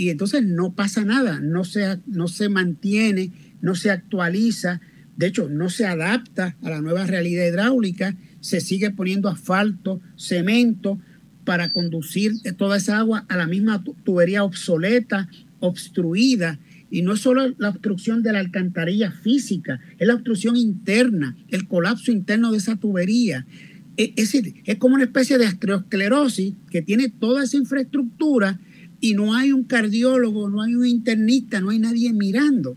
C: y, entonces no pasa nada, no se, no se mantiene, no se actualiza, de hecho no se adapta a la nueva realidad hidráulica, se sigue poniendo asfalto, cemento para conducir toda esa agua a la misma tubería obsoleta, obstruida. Y no es solo la obstrucción de la alcantarilla física, es la obstrucción interna, el colapso interno de esa tubería. Es decir, es como una especie de aterosclerosis que tiene toda esa infraestructura y no hay un cardiólogo, no hay un internista, no hay nadie mirando.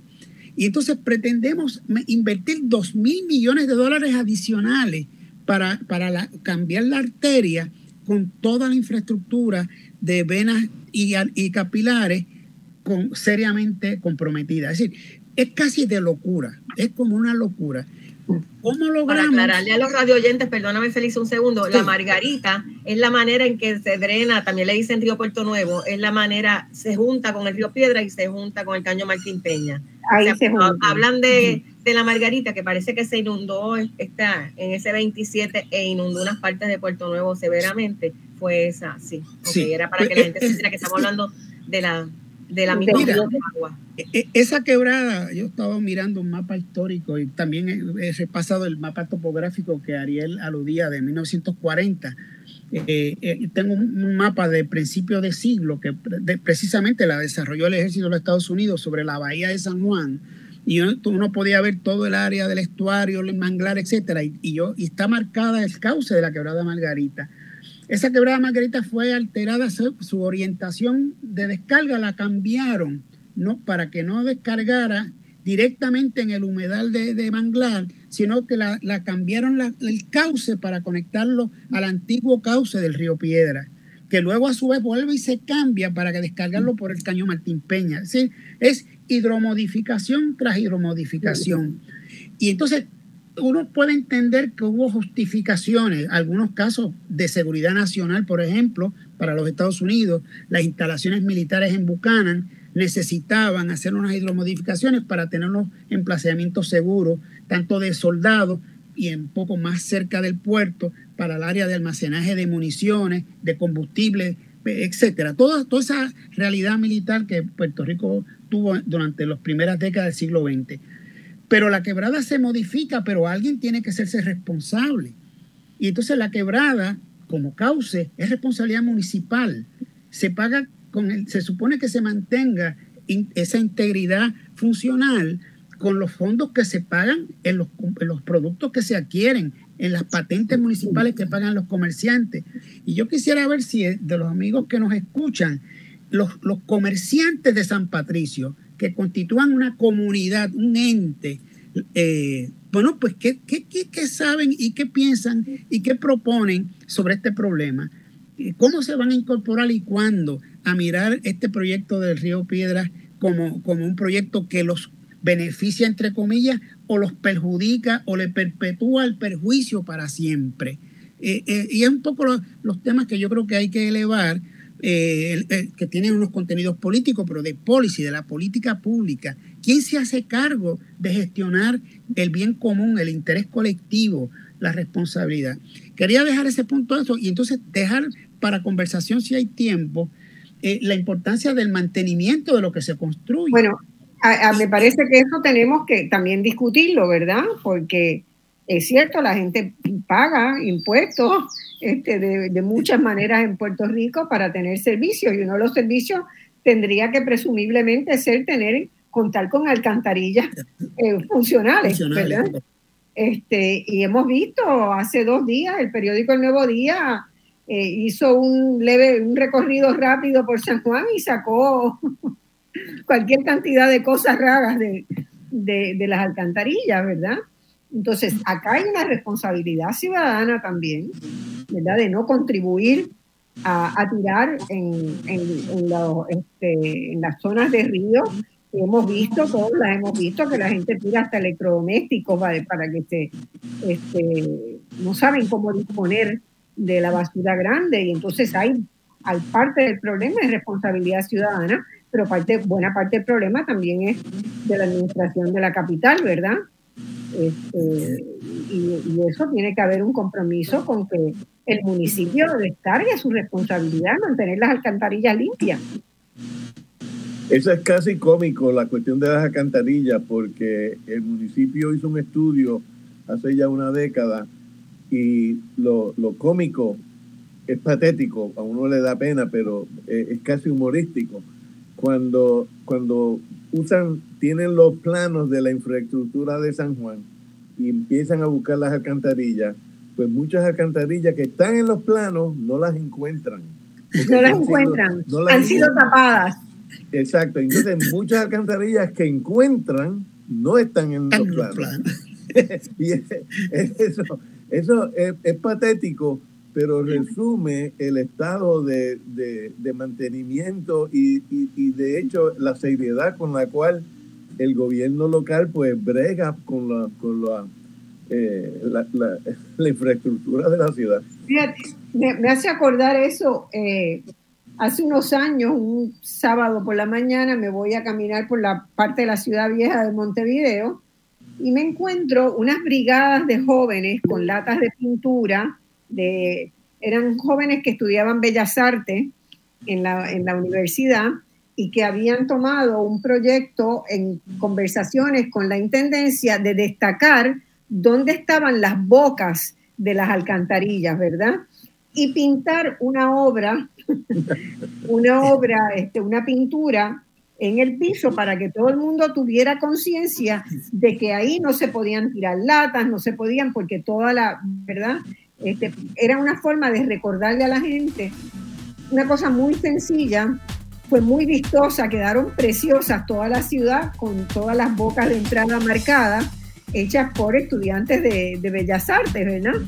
C: Y entonces pretendemos invertir dos mil millones de dólares adicionales para, para cambiar la arteria con toda la infraestructura de venas y, y capilares con, seriamente comprometida. Es decir, es casi de locura, es como una locura. ¿Cómo logramos? Para
E: aclararle a los radio oyentes, perdóname Feliz un segundo, la margarita es la manera en que se drena, también le dicen río Puerto Nuevo, es la manera, se junta con el río Piedra y se junta con el caño Martín Peña. Ahí se Hablan de, de, la margarita que parece que se inundó está en ese 27 e inundó unas partes de Puerto Nuevo severamente, fue esa, sí. sí. Era para que la gente se que estamos hablando de la de la misma agua.
C: E, e, esa quebrada, yo estaba mirando un mapa histórico y también he repasado el mapa topográfico que Ariel aludía de 1940. Eh, eh, tengo un mapa de principio de siglo que precisamente la desarrolló el ejército de los Estados Unidos sobre la bahía de San Juan y uno, podía ver todo el área del estuario, el manglar, etcétera, y, y, yo, y está marcada el cauce de la quebrada Margarita. Esa quebrada Margarita fue alterada, su, orientación de descarga la cambiaron, ¿no? Para que no descargara directamente en el humedal de, Manglar, sino que la, cambiaron el cauce para conectarlo al antiguo cauce del río Piedra, que luego a su vez vuelve y se cambia para que descargarlo por el caño Martín Peña. Es decir, es hidromodificación tras hidromodificación. Y entonces uno puede entender que hubo justificaciones, algunos casos de seguridad nacional, por ejemplo, para los Estados Unidos, las instalaciones militares en Buchanan necesitaban hacer unas hidromodificaciones para tener unos emplazamientos seguros, tanto de soldados y un poco más cerca del puerto, para el área de almacenaje de municiones, de combustible, etcétera. Toda, toda esa realidad militar que Puerto Rico tuvo durante las primeras décadas del siglo XX. Pero la quebrada se modifica, pero alguien tiene que serse responsable. Y entonces la quebrada, como cauce, es responsabilidad municipal. Se paga con el, se supone que se mantenga esa integridad funcional con los fondos que se pagan en los, productos que se adquieren, en las patentes municipales que pagan los comerciantes. Y yo quisiera ver si de los amigos que nos escuchan, los comerciantes de San Patricio, que constituyan una comunidad, un ente, eh, bueno, pues ¿qué, qué, qué, saben y qué piensan y qué proponen sobre este problema. ¿Cómo se van a incorporar y cuándo a mirar este proyecto del Río Piedras como, como un proyecto que los beneficia, entre comillas, o los perjudica o le perpetúa el perjuicio para siempre? Eh, eh, y es un poco los temas que yo creo que hay que elevar, eh, que tienen unos contenidos políticos, pero de policy, de la política pública. ¿Quién se hace cargo de gestionar el bien común, el interés colectivo, la responsabilidad? Quería dejar ese punto eso y entonces dejar para conversación, si hay tiempo, la importancia del mantenimiento de lo que se construye.
B: Bueno, me parece que eso tenemos que también discutirlo, ¿verdad? Porque es cierto, la gente paga impuestos este, de, muchas maneras en Puerto Rico para tener servicios y uno de los servicios tendría que presumiblemente ser tener contar con alcantarillas eh, funcionales, ¿verdad? Este, y hemos visto hace dos días el periódico El Nuevo Día eh, hizo un leve un recorrido rápido por San Juan y sacó *laughs* cualquier cantidad de cosas raras de, de las alcantarillas, ¿verdad? Entonces, acá hay una responsabilidad ciudadana también, ¿verdad? De no contribuir a, tirar en, este, en, las zonas de río. Hemos visto, todos las hemos visto, que la gente tira hasta electrodomésticos para, para que se, este, no saben cómo disponer de la basura grande y entonces hay, parte del problema es responsabilidad ciudadana, pero parte, buena parte del problema también es de la administración de la capital, ¿verdad? Este, y, eso tiene que haber un compromiso con que el municipio descargue su responsabilidad de mantener las alcantarillas limpias.
D: Eso es casi cómico, la cuestión de las alcantarillas, porque el municipio hizo un estudio hace ya una década y lo, cómico es patético, a uno le da pena, pero es, es casi humorístico. Cuando, cuando usan, tienen los planos de la infraestructura de San Juan y empiezan a buscar las alcantarillas, pues muchas alcantarillas que están en los planos no las encuentran.
B: No las encuentran, han sido tapadas.
D: Exacto, entonces muchas alcantarillas que encuentran no están en los planos. *laughs* y eso, eso es patético pero resume el estado de, mantenimiento y, de hecho la seriedad con la cual el gobierno local pues brega con la, con la, eh, la, *laughs* infraestructura de la ciudad.
B: Fíjate, me, hace acordar eso. Eh, hace unos años, un sábado por la mañana, me voy a caminar por la parte de la ciudad vieja de Montevideo y me encuentro unas brigadas de jóvenes con latas de pintura eran jóvenes que estudiaban Bellas Artes en la, en la universidad y que habían tomado un proyecto en conversaciones con la Intendencia de destacar dónde estaban las bocas de las alcantarillas, ¿verdad? Y pintar una obra, *laughs* una obra, este, una pintura en el piso para que todo el mundo tuviera conciencia de que ahí no se podían tirar latas, no se podían, porque toda la, ¿verdad? Este, era una forma de recordarle a la gente una cosa muy sencilla, fue muy vistosa, quedaron preciosas toda la ciudad con todas las bocas de entrada marcadas, hechas por estudiantes de, Bellas Artes, ¿verdad?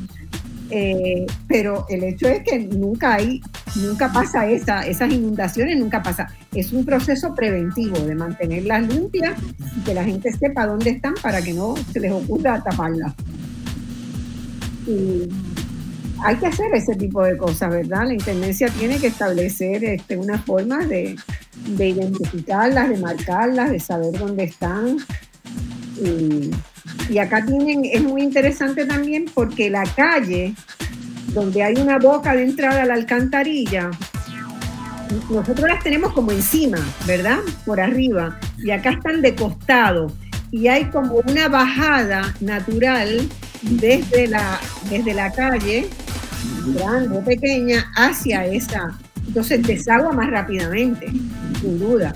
B: Eh, pero el hecho es que nunca hay, nunca pasa esa, esas inundaciones, nunca pasa. Es un proceso preventivo de mantenerlas limpias y que la gente sepa dónde están para que no se les ocurra taparlas. Hay que hacer ese tipo de cosas, ¿verdad? La Intendencia tiene que establecer este, una forma de, identificarlas, de marcarlas, de saber dónde están. Y, acá tienen, es muy interesante también porque la calle, donde hay una boca de entrada a la alcantarilla, nosotros las tenemos como encima, ¿verdad? Por arriba. Y acá están de costado. Y hay como una bajada natural desde la, desde la calle grande o pequeña hacia esa. Entonces desagua más rápidamente, sin duda.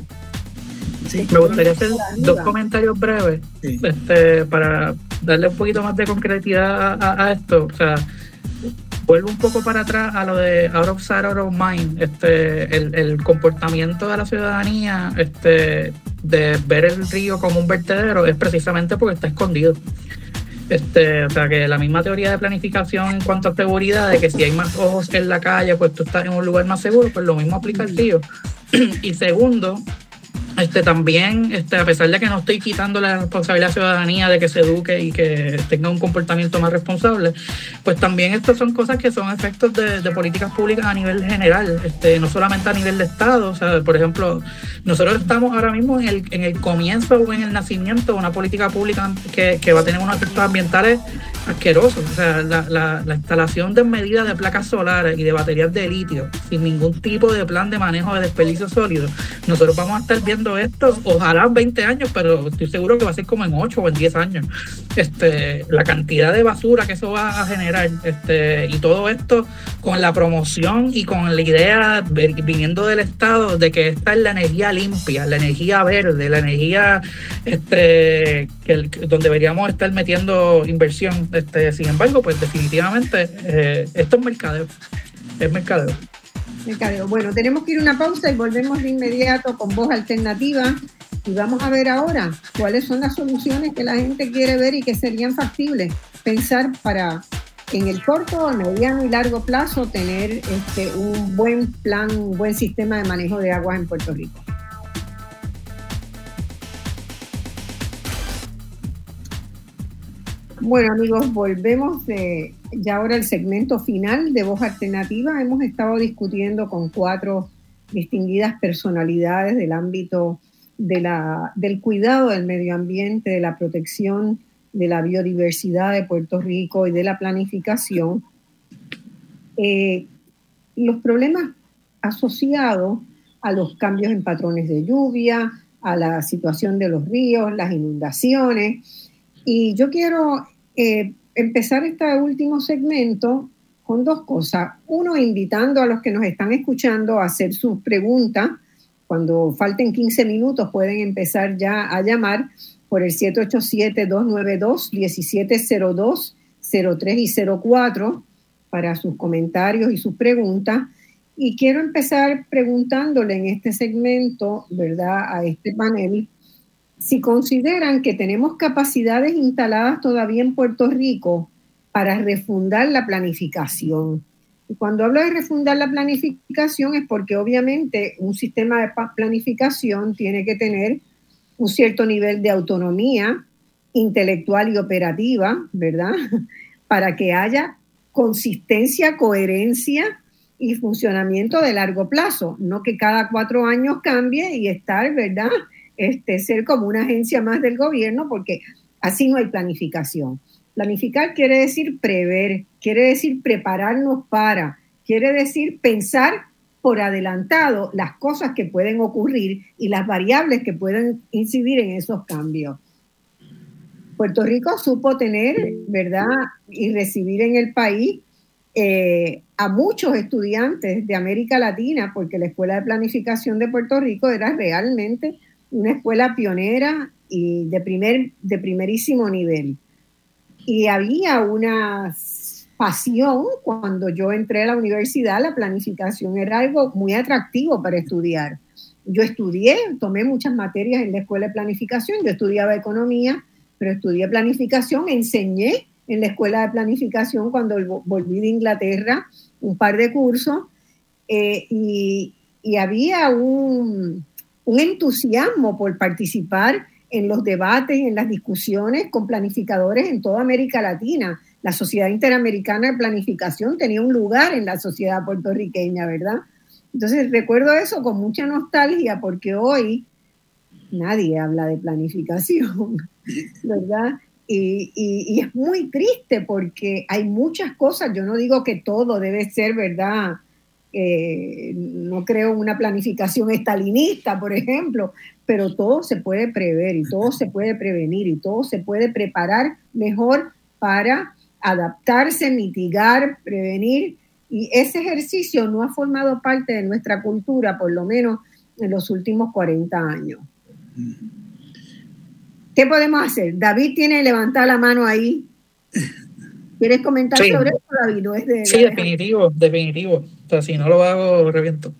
F: me gustaría hacer dos comentarios breves este, para darle un poquito más de concretidad a, esto. O sea, vuelvo un poco para atrás a lo de out of sight, out of mind. Este, el, el comportamiento de la ciudadanía este, de ver el río como un vertedero es precisamente porque está escondido. Este, o sea, que la misma teoría de planificación en cuanto a seguridad, de que si hay más ojos en la calle, pues tú estás en un lugar más seguro, pues lo mismo aplica al tío. *clears throat* y segundo, este, también, este, a pesar de que no estoy quitando la responsabilidad a la ciudadanía de que se eduque y que tenga un comportamiento más responsable, pues también estas son cosas que son efectos de, políticas públicas a nivel general, este, no solamente a nivel de Estado. O sea, por ejemplo, nosotros estamos ahora mismo en el, en el comienzo o en el nacimiento de una política pública que, va a tener unos efectos ambientales asquerosos. O sea, la, la, la instalación de medidas de placas solares y de baterías de litio sin ningún tipo de plan de manejo de desperdicio sólido, nosotros vamos a estar viendo esto, ojalá en 20 años, pero estoy seguro que va a ser como en 8 o en 10 años. Este, la cantidad de basura que eso va a generar, este, y todo esto con la promoción y con la idea viniendo del Estado de que esta es la energía limpia, la energía verde, la energía este, que, donde deberíamos estar metiendo inversión. Este, sin embargo, pues definitivamente eh, esto es mercadeo. Es mercadeo.
B: Bueno, tenemos que ir a una pausa y volvemos de inmediato con voz alternativa. Y vamos a ver ahora cuáles son las soluciones que la gente quiere ver y que serían factibles. Pensar para en el corto, mediano y largo plazo tener este, un buen plan, un buen sistema de manejo de aguas en Puerto Rico. Bueno amigos, volvemos de ya ahora el segmento final de Voz Alternativa. Hemos estado discutiendo con cuatro distinguidas personalidades del ámbito del cuidado del medio ambiente, de la protección de la biodiversidad de Puerto Rico y de la planificación. Eh, los problemas asociados a los cambios en patrones de lluvia, a la situación de los ríos, las inundaciones. Y yo quiero eh, empezar este último segmento con dos cosas. Uno, invitando a los que nos están escuchando a hacer sus preguntas. Cuando falten 15 minutos pueden empezar ya a llamar por el 787-292-1702, 03 y 04 para sus comentarios y sus preguntas. Y quiero empezar preguntándole en este segmento, ¿verdad?, a este panel, si consideran que tenemos capacidades instaladas todavía en Puerto Rico para refundar la planificación. Y cuando hablo de refundar la planificación es porque obviamente un sistema de planificación tiene que tener un cierto nivel de autonomía intelectual y operativa, ¿verdad? *laughs* Para que haya consistencia, coherencia y funcionamiento de largo plazo, no que cada cuatro años cambie y estar, ¿verdad? Este, ser como una agencia más del gobierno, porque así no hay planificación. Planificar quiere decir prever, quiere decir prepararnos para, quiere decir pensar por adelantado las cosas que pueden ocurrir y las variables que pueden incidir en esos cambios. Puerto Rico supo tener, ¿verdad? Y recibir en el país eh, a muchos estudiantes de América Latina, porque la Escuela de Planificación de Puerto Rico era realmente una escuela pionera y de, primer, de primerísimo nivel. Y había una pasión cuando yo entré a la universidad, la planificación era algo muy atractivo para estudiar. Yo estudié, tomé muchas materias en la escuela de planificación, yo estudiaba economía, pero estudié planificación, enseñé en la escuela de planificación cuando volví de Inglaterra un par de cursos eh, y, y había un, un entusiasmo por participar en los debates, en las discusiones con planificadores en toda América Latina. La Sociedad Interamericana de Planificación tenía un lugar en la sociedad puertorriqueña, ¿verdad? Entonces recuerdo eso con mucha nostalgia porque hoy nadie habla de planificación, *laughs* ¿verdad? Y, y, es muy triste porque hay muchas cosas, yo no digo que todo debe ser, ¿verdad? Eh, no creo una planificación estalinista, por ejemplo, pero todo se puede prever y todo se puede prevenir y todo se puede preparar mejor para adaptarse, mitigar, prevenir. Y ese ejercicio no ha formado parte de nuestra cultura, por lo menos en los últimos 40 años. ¿Qué podemos hacer? David tiene levantar la mano ahí. ¿Quieres comentar sobre eso, David?
F: sí, definitivo, definitivo. Sea, si no lo hago, reviento.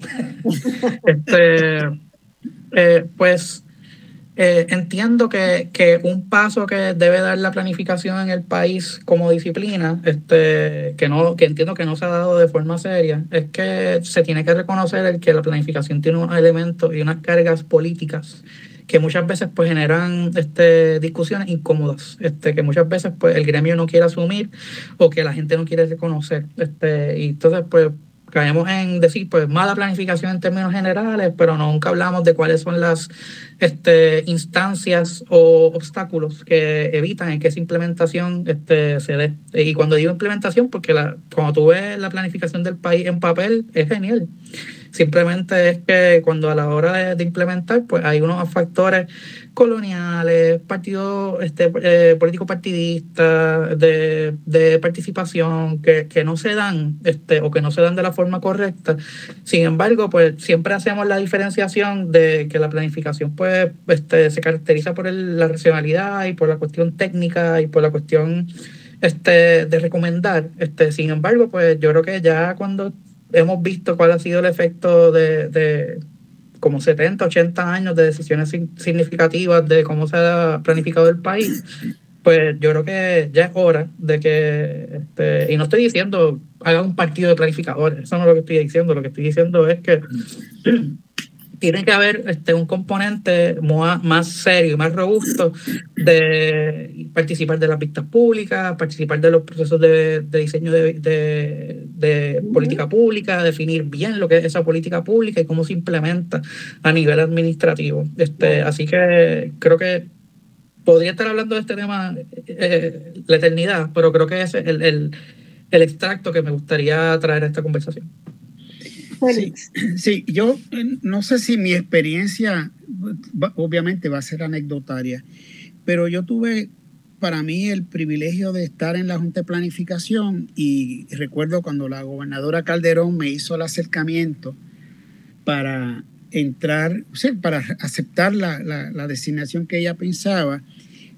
F: *laughs* este, eh, pues eh, entiendo que, que, un paso que debe dar la planificación en el país como disciplina, este, que, no, que entiendo que no se ha dado de forma seria, es que se tiene que reconocer el que la planificación tiene unos elementos y unas cargas políticas que muchas veces pues generan este, discusiones incómodas, este, que muchas veces pues el gremio no quiere asumir o que la gente no quiere reconocer. Este, y entonces pues caemos en decir, pues, mala planificación en términos generales, pero nunca hablamos de cuáles son las este, instancias o obstáculos que evitan que esa implementación este, se dé. Y cuando digo implementación, porque la, cuando tú ves la planificación del país en papel, es genial. Simplemente es que cuando a la hora de, implementar, pues hay unos factores coloniales, partidos este, eh, políticos partidistas, de, de participación, que, que, no se dan, este, o que no se dan de la forma correcta. Sin embargo, pues siempre hacemos la diferenciación de que la planificación pues, este, se caracteriza por la racionalidad y por la cuestión técnica y por la cuestión este, de recomendar. Este, sin embargo, pues yo creo que ya cuando hemos visto cuál ha sido el efecto de, de como 70, 80 años de decisiones significativas de cómo se ha planificado el país, pues yo creo que ya es hora de que, este, y no estoy diciendo haga un partido de planificadores, eso no es lo que estoy diciendo, lo que estoy diciendo es que tiene que haber este, un componente más serio y más robusto de participar de las vistas públicas, participar de los procesos de, diseño de, política pública, definir bien lo que es esa política pública y cómo se implementa a nivel administrativo. Este, así que creo que podría estar hablando de este tema eh, la eternidad, pero creo que ese es el, el, el extracto que me gustaría traer a esta conversación. *clears throat*
C: Sí, yo eh, no sé si mi experiencia, obviamente va a ser anecdotaria, pero yo tuve para mí el privilegio de estar en la Junta de Planificación y recuerdo cuando la gobernadora Calderón me hizo el acercamiento para entrar, o sea, para aceptar la, la designación que ella pensaba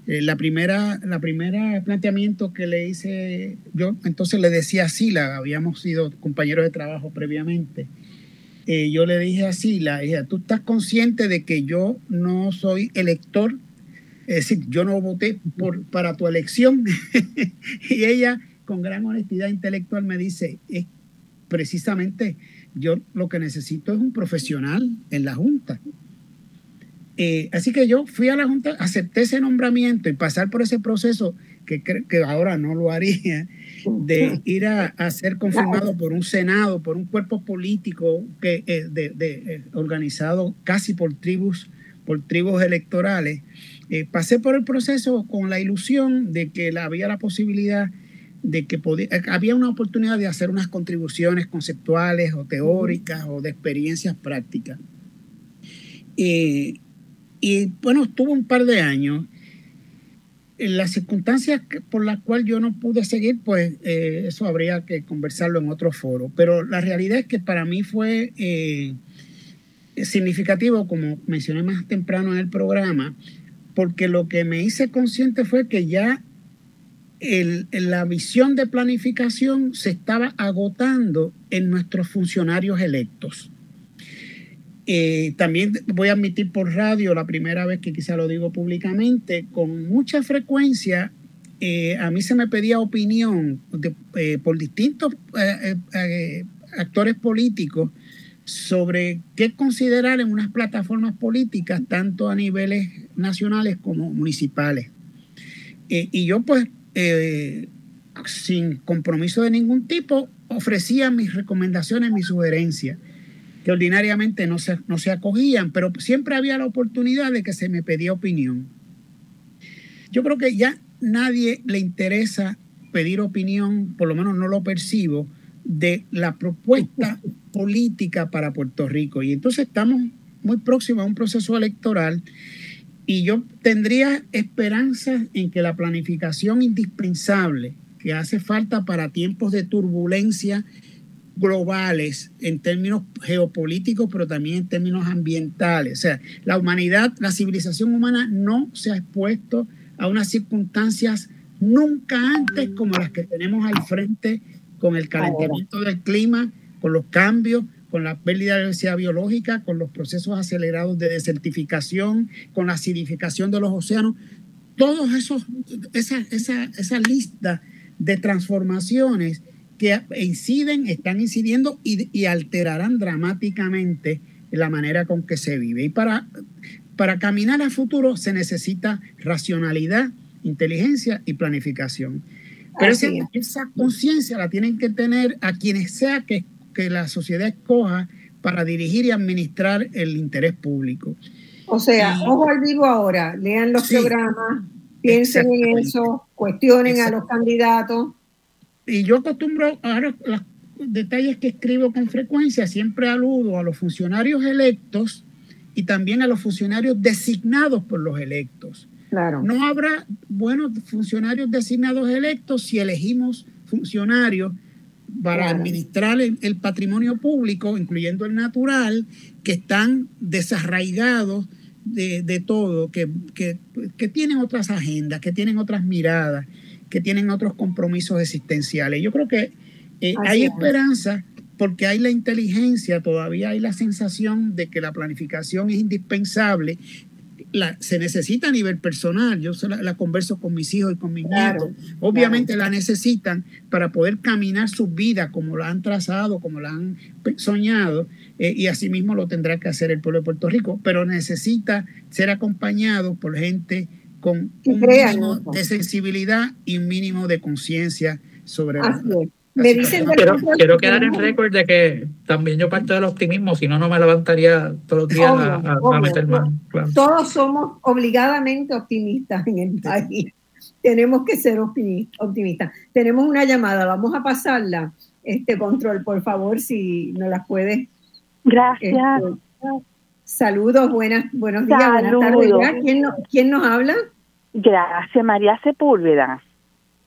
C: eh, la primera, la primera planteamiento que le hice, yo entonces le decía a Sila, habíamos sido compañeros de trabajo previamente, eh, yo le dije a Sila, tú estás consciente de que yo no soy elector, es decir, yo no voté por, para tu elección. *laughs* y ella, con gran honestidad intelectual, me dice, es precisamente yo lo que necesito es un profesional en la Junta. Eh, así que yo fui a la Junta, acepté ese nombramiento y pasar por ese proceso que, que ahora no lo haría, de ir a, ser confirmado por un Senado, por un cuerpo político que, eh, de, eh, organizado casi por tribus, por tribus electorales. pasé por el proceso con la ilusión de que había la posibilidad de que podía, había una oportunidad de hacer unas contribuciones conceptuales o teóricas o de experiencias prácticas. Y bueno, estuvo un par de años. En las circunstancias por las cuales yo no pude seguir, pues eh, eso habría que conversarlo en otro foro. Pero la realidad es que para mí fue eh, significativo, como mencioné más temprano en el programa, porque lo que me hice consciente fue que ya la visión de planificación se estaba agotando en nuestros funcionarios electos. Eh, también voy a admitir por radio, la primera vez que quizá lo digo públicamente, con mucha frecuencia eh, a mí se me pedía opinión eh, por distintos actores políticos sobre qué considerar en unas plataformas políticas, tanto a niveles nacionales como municipales. y yo pues, sin compromiso de ningún tipo, ofrecía mis recomendaciones, mis sugerencias que ordinariamente no se, no se acogían, pero siempre había la oportunidad de que se me pedía opinión. Yo creo que ya nadie le interesa pedir opinión, por lo menos no lo percibo, de la propuesta *laughs* política para Puerto Rico. Y entonces estamos muy próximos a un proceso electoral y yo tendría esperanzas en que la planificación indispensable que hace falta para tiempos de turbulencia globales en términos geopolíticos, pero también en términos ambientales. O sea, la humanidad, la civilización humana no se ha expuesto a unas circunstancias nunca antes como las que tenemos al frente con el calentamiento del clima, con los cambios, con la pérdida de diversidad biológica, con los procesos acelerados de desertificación, con la acidificación de los océanos. Todos esos, esa, esa, esa lista de transformaciones que inciden, están incidiendo y, y, alterarán dramáticamente la manera con que se vive. Y para, para caminar a futuro se necesita racionalidad, inteligencia y planificación. Pero esa, esa conciencia la tienen que tener a quienes sea que, que la sociedad escoja para dirigir y administrar el interés público.
B: O sea, ojo al vivo ahora, lean los programas, piensen en eso, cuestionen a los candidatos.
C: Y yo acostumbro, ahora los detalles que escribo con frecuencia, siempre aludo a los funcionarios electos y también a los funcionarios designados por los electos.
B: Claro.
C: No habrá buenos funcionarios designados electos si elegimos funcionarios para claro. administrar el, el, patrimonio público, incluyendo el natural, que están desarraigados de, de todo, que, que, que, tienen otras agendas, que tienen otras miradas, que tienen otros compromisos existenciales. Yo creo que eh, hay es. esperanza porque hay la inteligencia, todavía hay la sensación de que la planificación es indispensable la, se necesita a nivel personal. Yo la, la, converso con mis hijos y con mis claro, nietos. Obviamente claro. la necesitan para poder caminar su vida como la han trazado, como la han soñado, eh, y asimismo lo tendrá que hacer el pueblo de Puerto Rico, pero necesita ser acompañado por gente con un mínimo de sensibilidad y un mínimo de conciencia sobre
B: Así
C: la,
B: es. Me dicen
F: quiero, quiero quedar en récord de que también yo parto del optimismo, si no, no me levantaría todos los días obvio, a, a, obvio. a, meter mano.
B: Claro. Todos somos obligadamente optimistas en el país. Tenemos que ser optimistas. Tenemos una llamada, vamos a pasarla. Este control, por favor, si nos las puede.
G: Gracias.
B: Este, saludos, buenas, buenos días, saludos. buenas tardes. ¿Quién, no, ¿Quién nos habla?
G: Gracias, María Sepúlveda.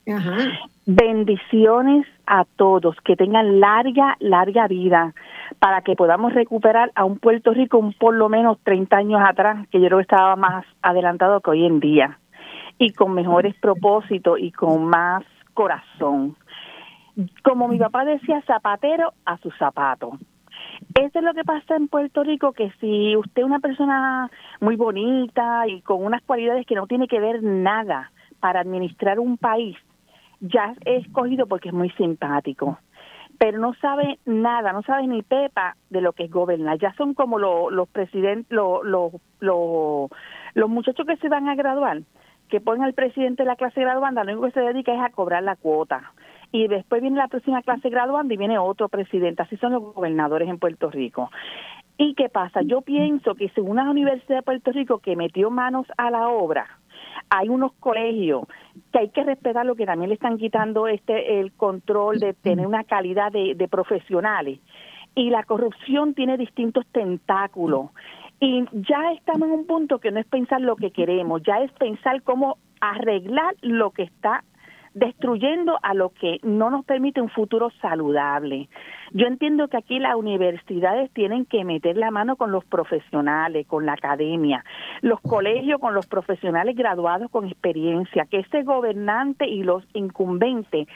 B: Ajá.
G: Bendiciones a todos, que tengan larga, larga vida para que podamos recuperar a un Puerto Rico un por lo menos 30 años atrás, que yo creo que estaba más adelantado que hoy en día, y con mejores propósitos y con más corazón. Como mi papá decía, zapatero a su zapato. Eso es lo que pasa en Puerto Rico, que si usted es una persona muy bonita y con unas cualidades que no tiene que ver nada para administrar un país, ya es escogido porque es muy simpático, pero no sabe nada, no sabe ni pepa de lo que es gobernar. Ya son como los, los presidentes, los, los, los, los muchachos que se van a graduar, que ponen al presidente de la clase graduanda, lo único que se dedica es a cobrar la cuota. Y después viene la próxima clase graduanda y viene otro presidente. Así son los gobernadores en Puerto Rico. ¿Y qué pasa? Yo pienso que según la Universidad de Puerto Rico que metió manos a la obra, hay unos colegios que hay que respetar lo que también le están quitando este el control de tener una calidad de, de profesionales y la corrupción tiene distintos tentáculos y ya estamos en un punto que no es pensar lo que queremos ya es pensar cómo arreglar lo que está destruyendo a lo que no nos permite un futuro saludable. Yo entiendo que aquí las universidades tienen que meter la mano con los profesionales, con la academia, los colegios con los profesionales graduados con experiencia, que ese gobernante y los incumbentes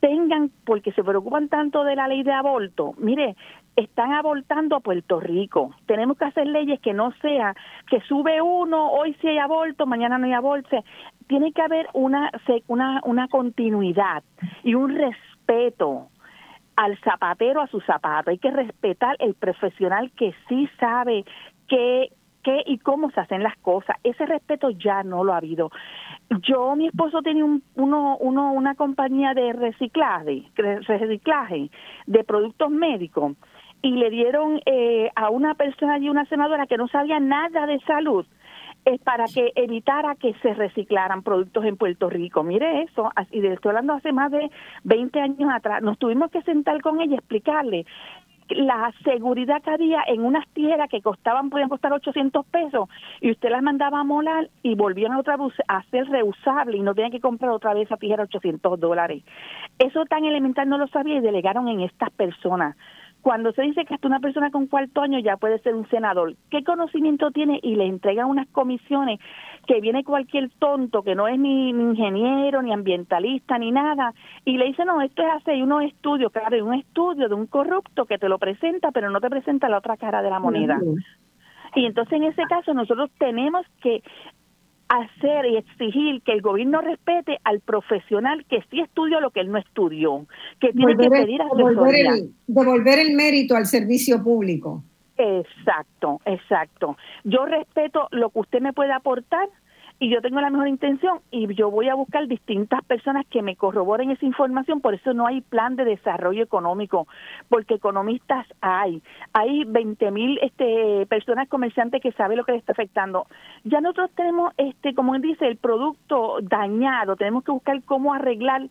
G: tengan, porque se preocupan tanto de la ley de aborto, mire, están abortando a Puerto Rico. Tenemos que hacer leyes que no sea que sube uno, hoy sí hay aborto, mañana no hay aborto. Tiene que haber una, una, una continuidad y un respeto al zapatero a su zapato. Hay que respetar el profesional que sí sabe qué, qué y cómo se hacen las cosas. Ese respeto ya no lo ha habido. Yo, mi esposo tenía un, uno, uno, una compañía de reciclaje, reciclaje de productos médicos y le dieron eh, a una persona y una senadora que no sabía nada de salud es para que evitara que se reciclaran productos en Puerto Rico. Mire eso, y estoy hablando hace más de 20 años atrás, nos tuvimos que sentar con ella y explicarle la seguridad que había en unas tijeras que costaban, podían costar 800 pesos, y usted las mandaba a molar y volvían otra vez a ser reusable y no tenían que comprar otra vez esa tijera 800 dólares. Eso tan elemental no lo sabía y delegaron en estas personas Cuando se dice que hasta una persona con cuarto año ya puede ser un senador, ¿qué conocimiento tiene? Y le entregan unas comisiones que viene cualquier tonto que no es ni, ingeniero, ni ambientalista, ni nada, y le dice, no, esto es así, hay unos estudios, claro, hay un estudio de un corrupto que te lo presenta, pero no te presenta la otra cara de la moneda. Y entonces en ese caso nosotros tenemos que hacer y exigir que el gobierno respete al profesional que sí estudió lo que él no estudió, que tiene que pedir
B: asesoría. Devolver el, devolver el mérito al servicio público.
G: Exacto, exacto. Yo respeto lo que usted me puede aportar, y yo tengo la mejor intención y yo voy a buscar distintas personas que me corroboren esa información, por eso no hay plan de desarrollo económico, porque economistas hay, hay 20 mil este, personas comerciantes que saben lo que les está afectando. Ya nosotros tenemos, este, como él dice, el producto dañado, tenemos que buscar cómo arreglar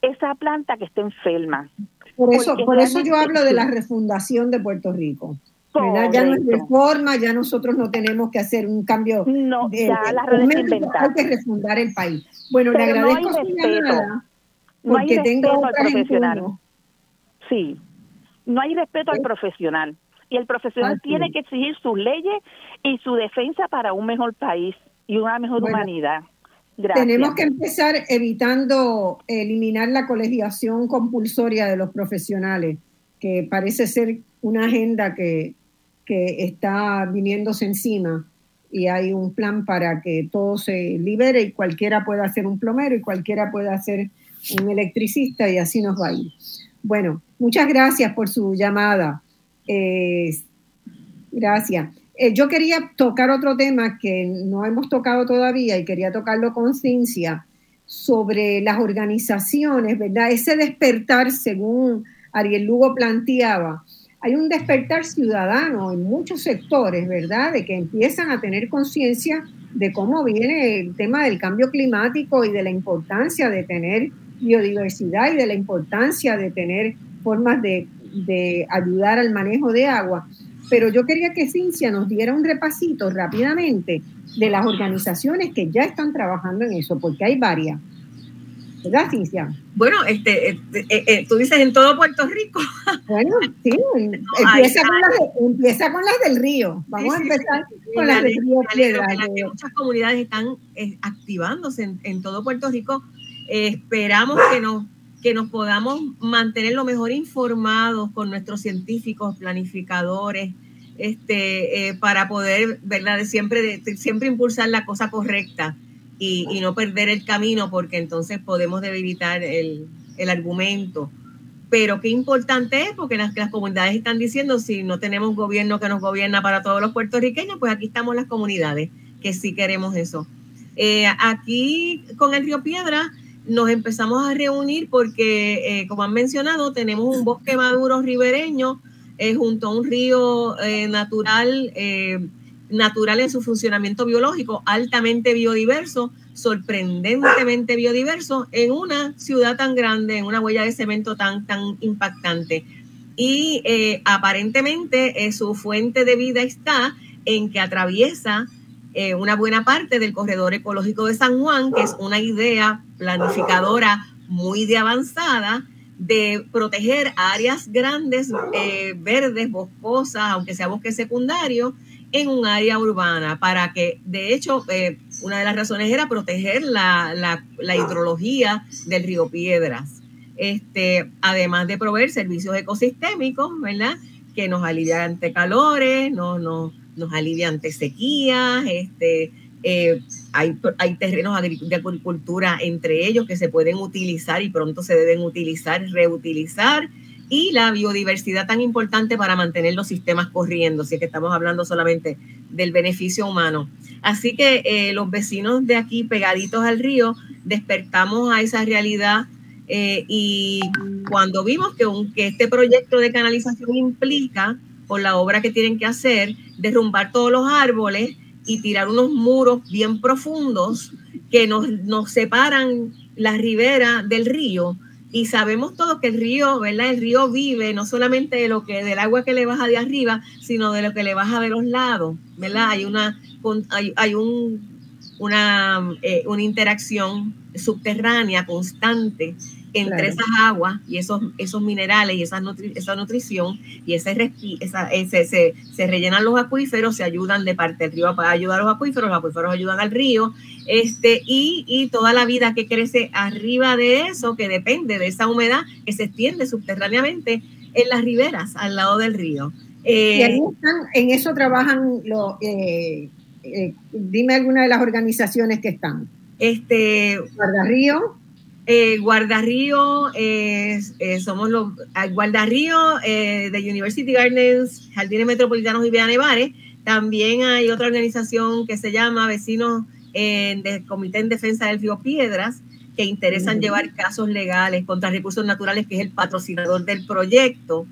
G: esa planta que está enferma.
B: Por eso, por eso yo hablo de la refundación de Puerto Rico. Ya no es reforma, ya nosotros no tenemos que hacer un cambio.
G: No,
B: de,
G: ya la
B: Hay que refundar el país. Bueno, le agradezco
G: no hay respeto, no hay respeto al profesional. Sí, no hay respeto al ¿Eh? profesional. Y el profesional tiene que exigir sus leyes y su defensa para un mejor país y una mejor humanidad.
B: Gracias. Tenemos que empezar evitando eliminar la colegiación compulsoria de los profesionales, que parece ser una agenda que, que está viniéndose encima y hay un plan para que todo se libere y cualquiera pueda ser un plomero y cualquiera pueda ser un electricista y así nos va a ir. Bueno, muchas gracias por su llamada. Eh, gracias. Yo quería tocar otro tema que no hemos tocado todavía y quería tocarlo con Cincia sobre las organizaciones, ¿verdad? Ese despertar, según Ariel Lugo planteaba, hay un despertar ciudadano en muchos sectores, ¿verdad? De que empiezan a tener conciencia de cómo viene el tema del cambio climático y de la importancia de tener biodiversidad y de la importancia de tener formas de, ayudar al manejo de agua. Pero yo quería que Cincia nos diera un repasito rápidamente de las organizaciones que ya están trabajando en eso, porque hay varias. ¿Verdad, Cintia?
E: Bueno, este, eh, eh, eh, tú dices en todo Puerto Rico. *laughs*
B: Bueno, sí, empieza, con las empieza, con las del río. Vamos a empezar con las del río Piedra.
E: muchas comunidades están activándose en, todo Puerto Rico. esperamos que nos, que nos podamos mantener lo mejor informados con nuestros científicos, planificadores, este, para poder, ¿verdad?, de siempre, de, siempre impulsar la cosa correcta y, no perder el camino porque entonces podemos debilitar el, el argumento. Pero qué importante es porque las, las comunidades están diciendo si no tenemos gobierno que nos gobierna para todos los puertorriqueños, pues aquí estamos las comunidades que sí queremos eso. Eh, aquí con el río Piedra nos empezamos a reunir porque, eh, como han mencionado, tenemos un bosque maduro ribereño eh, junto a un río natural natural en su funcionamiento biológico, altamente biodiverso, sorprendentemente biodiverso, en una ciudad tan grande, en una huella de cemento tan, tan impactante. Y eh, aparentemente eh, su fuente de vida está en que atraviesa eh, una buena parte del corredor ecológico de San Juan, que es una idea planificadora muy de avanzada de proteger áreas grandes, verdes, boscosas, aunque sea bosque secundario, en un área urbana para que, de hecho, eh, una de las razones era proteger la, la, hidrología del río Piedras. Este, además de proveer servicios ecosistémicos, ¿verdad? Que nos alivian ante calores, no, no, nos alivian ante sequías, este, eh, hay, hay terrenos de agricultura entre ellos que se pueden utilizar y pronto se deben utilizar, reutilizar y la biodiversidad tan importante para mantener los sistemas corriendo, si es que estamos hablando solamente del beneficio humano. Así que eh, los vecinos de aquí pegaditos al río despertamos a esa realidad eh, y cuando vimos que, que este proyecto de canalización implica, por la obra que tienen que hacer, derrumbar todos los árboles y tirar unos muros bien profundos que nos, nos separan la ribera del río, y sabemos todos que el río, ¿verdad? El río vive no solamente de lo que del agua que le baja de arriba, sino de lo que le baja de los lados, ¿verdad? Hay una hay, hay un, una, eh, una interacción subterránea constante entre esas aguas y esos, esos minerales y esa, esa nutrición y ese, esa, ese se, se, rellenan los acuíferos, se ayudan de parte del río para ayudar a los acuíferos, los acuíferos ayudan al río, este, y, y, toda la vida que crece arriba de eso, que depende de esa humedad que se extiende subterráneamente en las riberas, al lado del río.
B: y eh, en eso trabajan los, eh, eh, dime alguna de las organizaciones que están.
E: Este,
B: Guardarrío.
E: Eh, Guardarrío, eh, somos los Guardarrío de University Gardens, Jardines Metropolitanos y Vía Nevares. También hay otra organización que se llama Vecinos del Comité en Defensa del Río Piedras, que interesan llevar casos legales contra recursos naturales, que es el patrocinador del proyecto.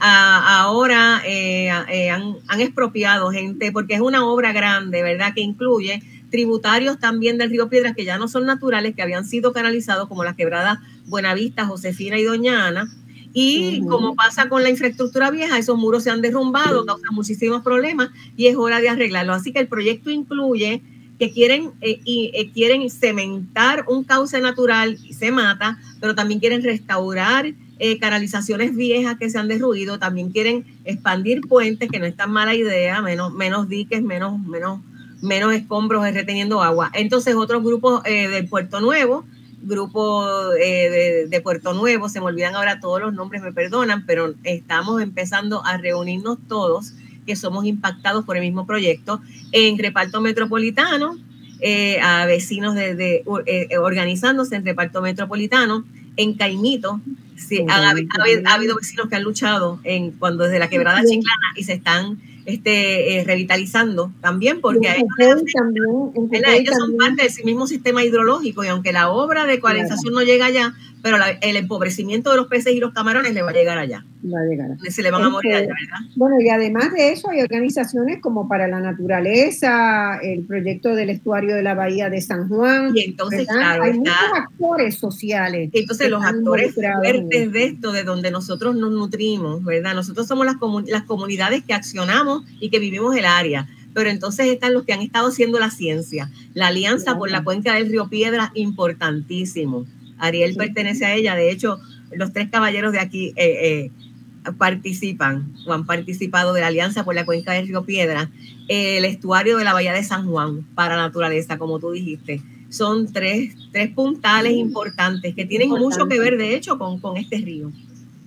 E: ahora han, han, expropiado gente, porque es una obra grande, ¿verdad? Que incluye tributarios también del río Piedras que ya no son naturales, que habían sido canalizados como las quebradas Buenavista, Josefina y Doña Ana. Y como pasa con la infraestructura vieja, esos muros se han derrumbado, causan muchísimos problemas y es hora de arreglarlo. Así que el proyecto incluye que quieren, eh, y, eh, quieren cementar un cauce natural y se mata, pero también quieren restaurar eh, canalizaciones viejas que se han derruido, también quieren expandir puentes, que no es tan mala idea, menos, menos diques, menos, menos menos escombros reteniendo agua. Entonces otros grupos eh, de Puerto Nuevo, grupo eh, de, Puerto Nuevo, se me olvidan ahora todos los nombres, me perdonan, pero estamos empezando a reunirnos todos que somos impactados por el mismo proyecto en reparto metropolitano, eh, a vecinos de, organizándose en reparto metropolitano, en Caimito, ha, habido vecinos que han luchado en, cuando desde la quebrada chiclana y se están este, eh, revitalizando también, porque hay, también, ellos son parte del mismo sistema hidrológico y aunque la obra de ecualización no llega allá, pero el empobrecimiento de los peces y los camarones le va a llegar allá.
B: Va a llegar.
E: Se le van a morir allá, ¿verdad?
B: Bueno, y además de eso hay organizaciones como para la naturaleza, el proyecto del estuario de la Bahía de San Juan.
E: Y entonces, claro,
B: hay muchos actores sociales.
E: Entonces, los actores fuertes de esto, de donde nosotros nos nutrimos, ¿verdad? Nosotros somos las, las comunidades que accionamos y que vivimos el área pero entonces están los que han estado haciendo la ciencia. La Alianza por la Cuenca del Río Piedra, importantísimo. Ariel pertenece a ella. De hecho, los tres caballeros de aquí eh, eh, participan o han participado de la Alianza por la Cuenca del Río Piedra, el estuario de la Bahía de San Juan para naturaleza, como tú dijiste. Son tres, tres puntales importantes que tienen mucho que ver, de hecho, con, con este río.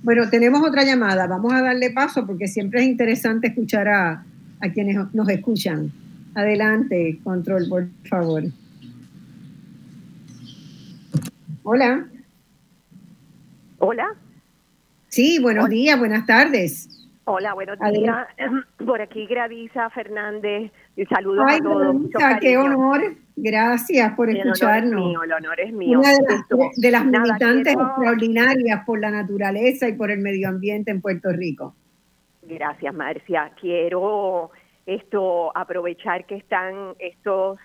B: Bueno, tenemos otra llamada. Vamos a darle paso porque siempre es interesante escuchar a, a quienes nos escuchan. Adelante, control, por favor. Hola.
H: Hola.
B: Sí, buenos días, buenas tardes.
H: Hola, buenos días. *clears throat* Por aquí Gravisa Fernández. Saludos a todos.
B: qué honor. Gracias por escucharnos.
H: El honor es mío, el honor es mío.
B: Una de las, militantes extraordinarias por la naturaleza y por el medio ambiente en Puerto Rico.
H: Gracias, Marcia. Quiero esto aprovechar que están estos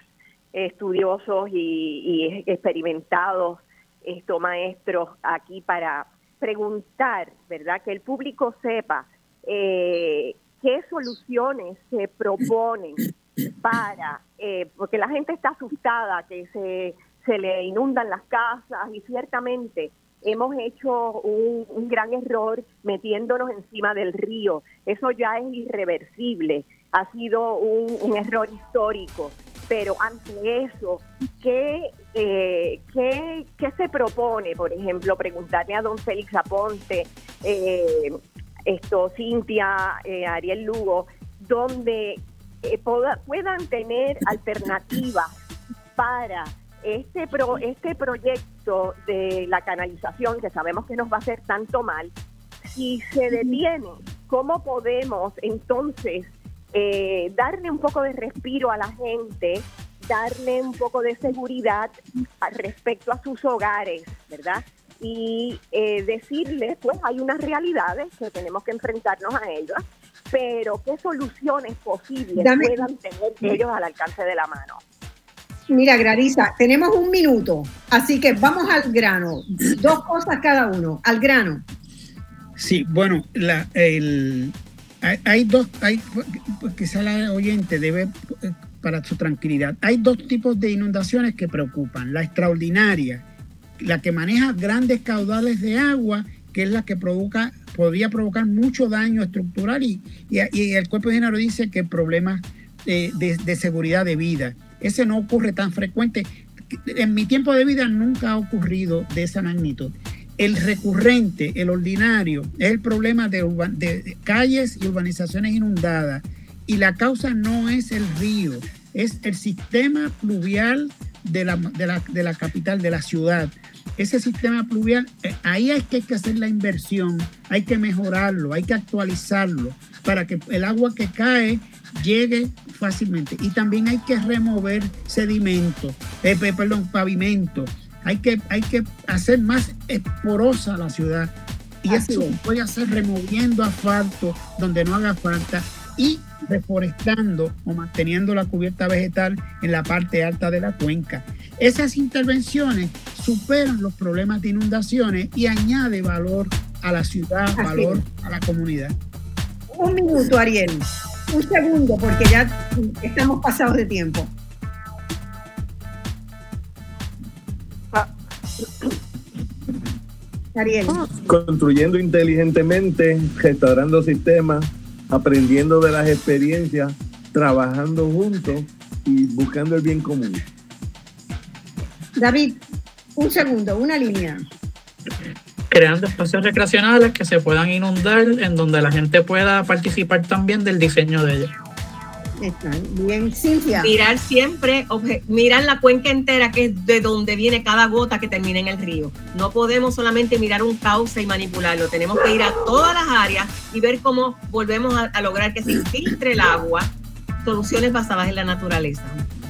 H: estudiosos y experimentados esto, maestros, aquí para preguntar, ¿verdad? Que el público sepa eh, qué soluciones se proponen para, eh, porque la gente está asustada, que se, se le inundan las casas y ciertamente hemos hecho un, un, gran error metiéndonos encima del río. Eso ya es irreversible, ha sido un, un error histórico. Pero ante eso, ¿qué, eh, ¿qué, ¿qué, se propone? Por ejemplo, preguntarle a don Félix Aponte, eh, esto, Cintia, eh, Ariel Lugo, donde eh, puedan tener alternativas para este, pro, este proyecto de la canalización, que sabemos que nos va a hacer tanto mal, si se detiene, ¿cómo podemos entonces eh, darle un poco de respiro a la gente, darle un poco de seguridad respecto a sus hogares, ¿verdad? Y eh, decirles, pues hay unas realidades que tenemos que enfrentarnos a ellas, pero qué soluciones posibles puedan tener ellos al alcance de la mano.
B: Mira, Gradisa, tenemos un minuto, así que vamos al grano. Dos cosas cada uno, al grano.
C: Sí, bueno, la, el, hay, dos, hay, quizá la oyente debe, para su tranquilidad, hay dos tipos de inundaciones que preocupan. La extraordinaria, la que maneja grandes caudales de agua, que es la que provoca, podría provocar mucho daño estructural y, el cuerpo de ingeniero dice que problemas de, de, seguridad de vida. Ese no ocurre tan frecuente. En mi tiempo de vida nunca ha ocurrido de esa magnitud. El recurrente, el ordinario, es el problema de, calles y urbanizaciones inundadas. Y la causa no es el río, es el sistema pluvial de la, de la, de la capital, de la ciudad. Ese sistema pluvial, eh, ahí hay que, hay que hacer la inversión, hay que mejorarlo, hay que actualizarlo para que el agua que cae llegue fácilmente. Y también hay que remover sedimento, eh, perdón, pavimento. Hay que, hay que hacer más esporosa la ciudad. Y eso puede hacer removiendo asfalto donde no haga falta y reforestando o manteniendo la cubierta vegetal en la parte alta de la cuenca. Esas intervenciones superan los problemas de inundaciones y añade valor a la ciudad, valor a la comunidad.
B: Un minuto, Ariel. Un segundo, porque ya estamos pasados de tiempo.
D: Ariel. Construyendo inteligentemente, restaurando sistemas, aprendiendo de las experiencias, trabajando juntos y buscando el bien común.
B: David, un segundo, una línea.
F: Creando espacios recreacionales que se puedan inundar, en donde la gente pueda participar también del diseño de ellos.
B: Bien, Cintia.
E: Mirar siempre, mirar la cuenca entera, que es de donde viene cada gota que termina en el río. No podemos solamente mirar un cauce y manipularlo, tenemos que ir a todas las áreas y ver cómo volvemos a, lograr que se infiltre el agua, soluciones basadas en la naturaleza.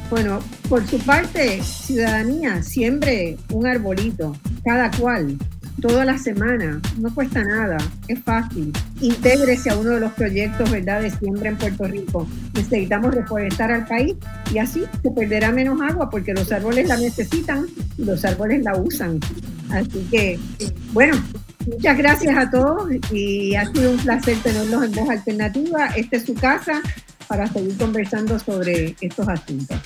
B: Bueno, por su parte, ciudadanía, siempre un arbolito, cada cual, toda la semana, no cuesta nada, es fácil. Intégrese a uno de los proyectos, ¿verdad?, de siembra en Puerto Rico. Necesitamos reforestar al país y así se perderá menos agua porque los árboles la necesitan y los árboles la usan. Así que, bueno, muchas gracias a todos y ha sido un placer tenerlos en Voz Alternativa. Esta es su casa para seguir conversando sobre estos asuntos.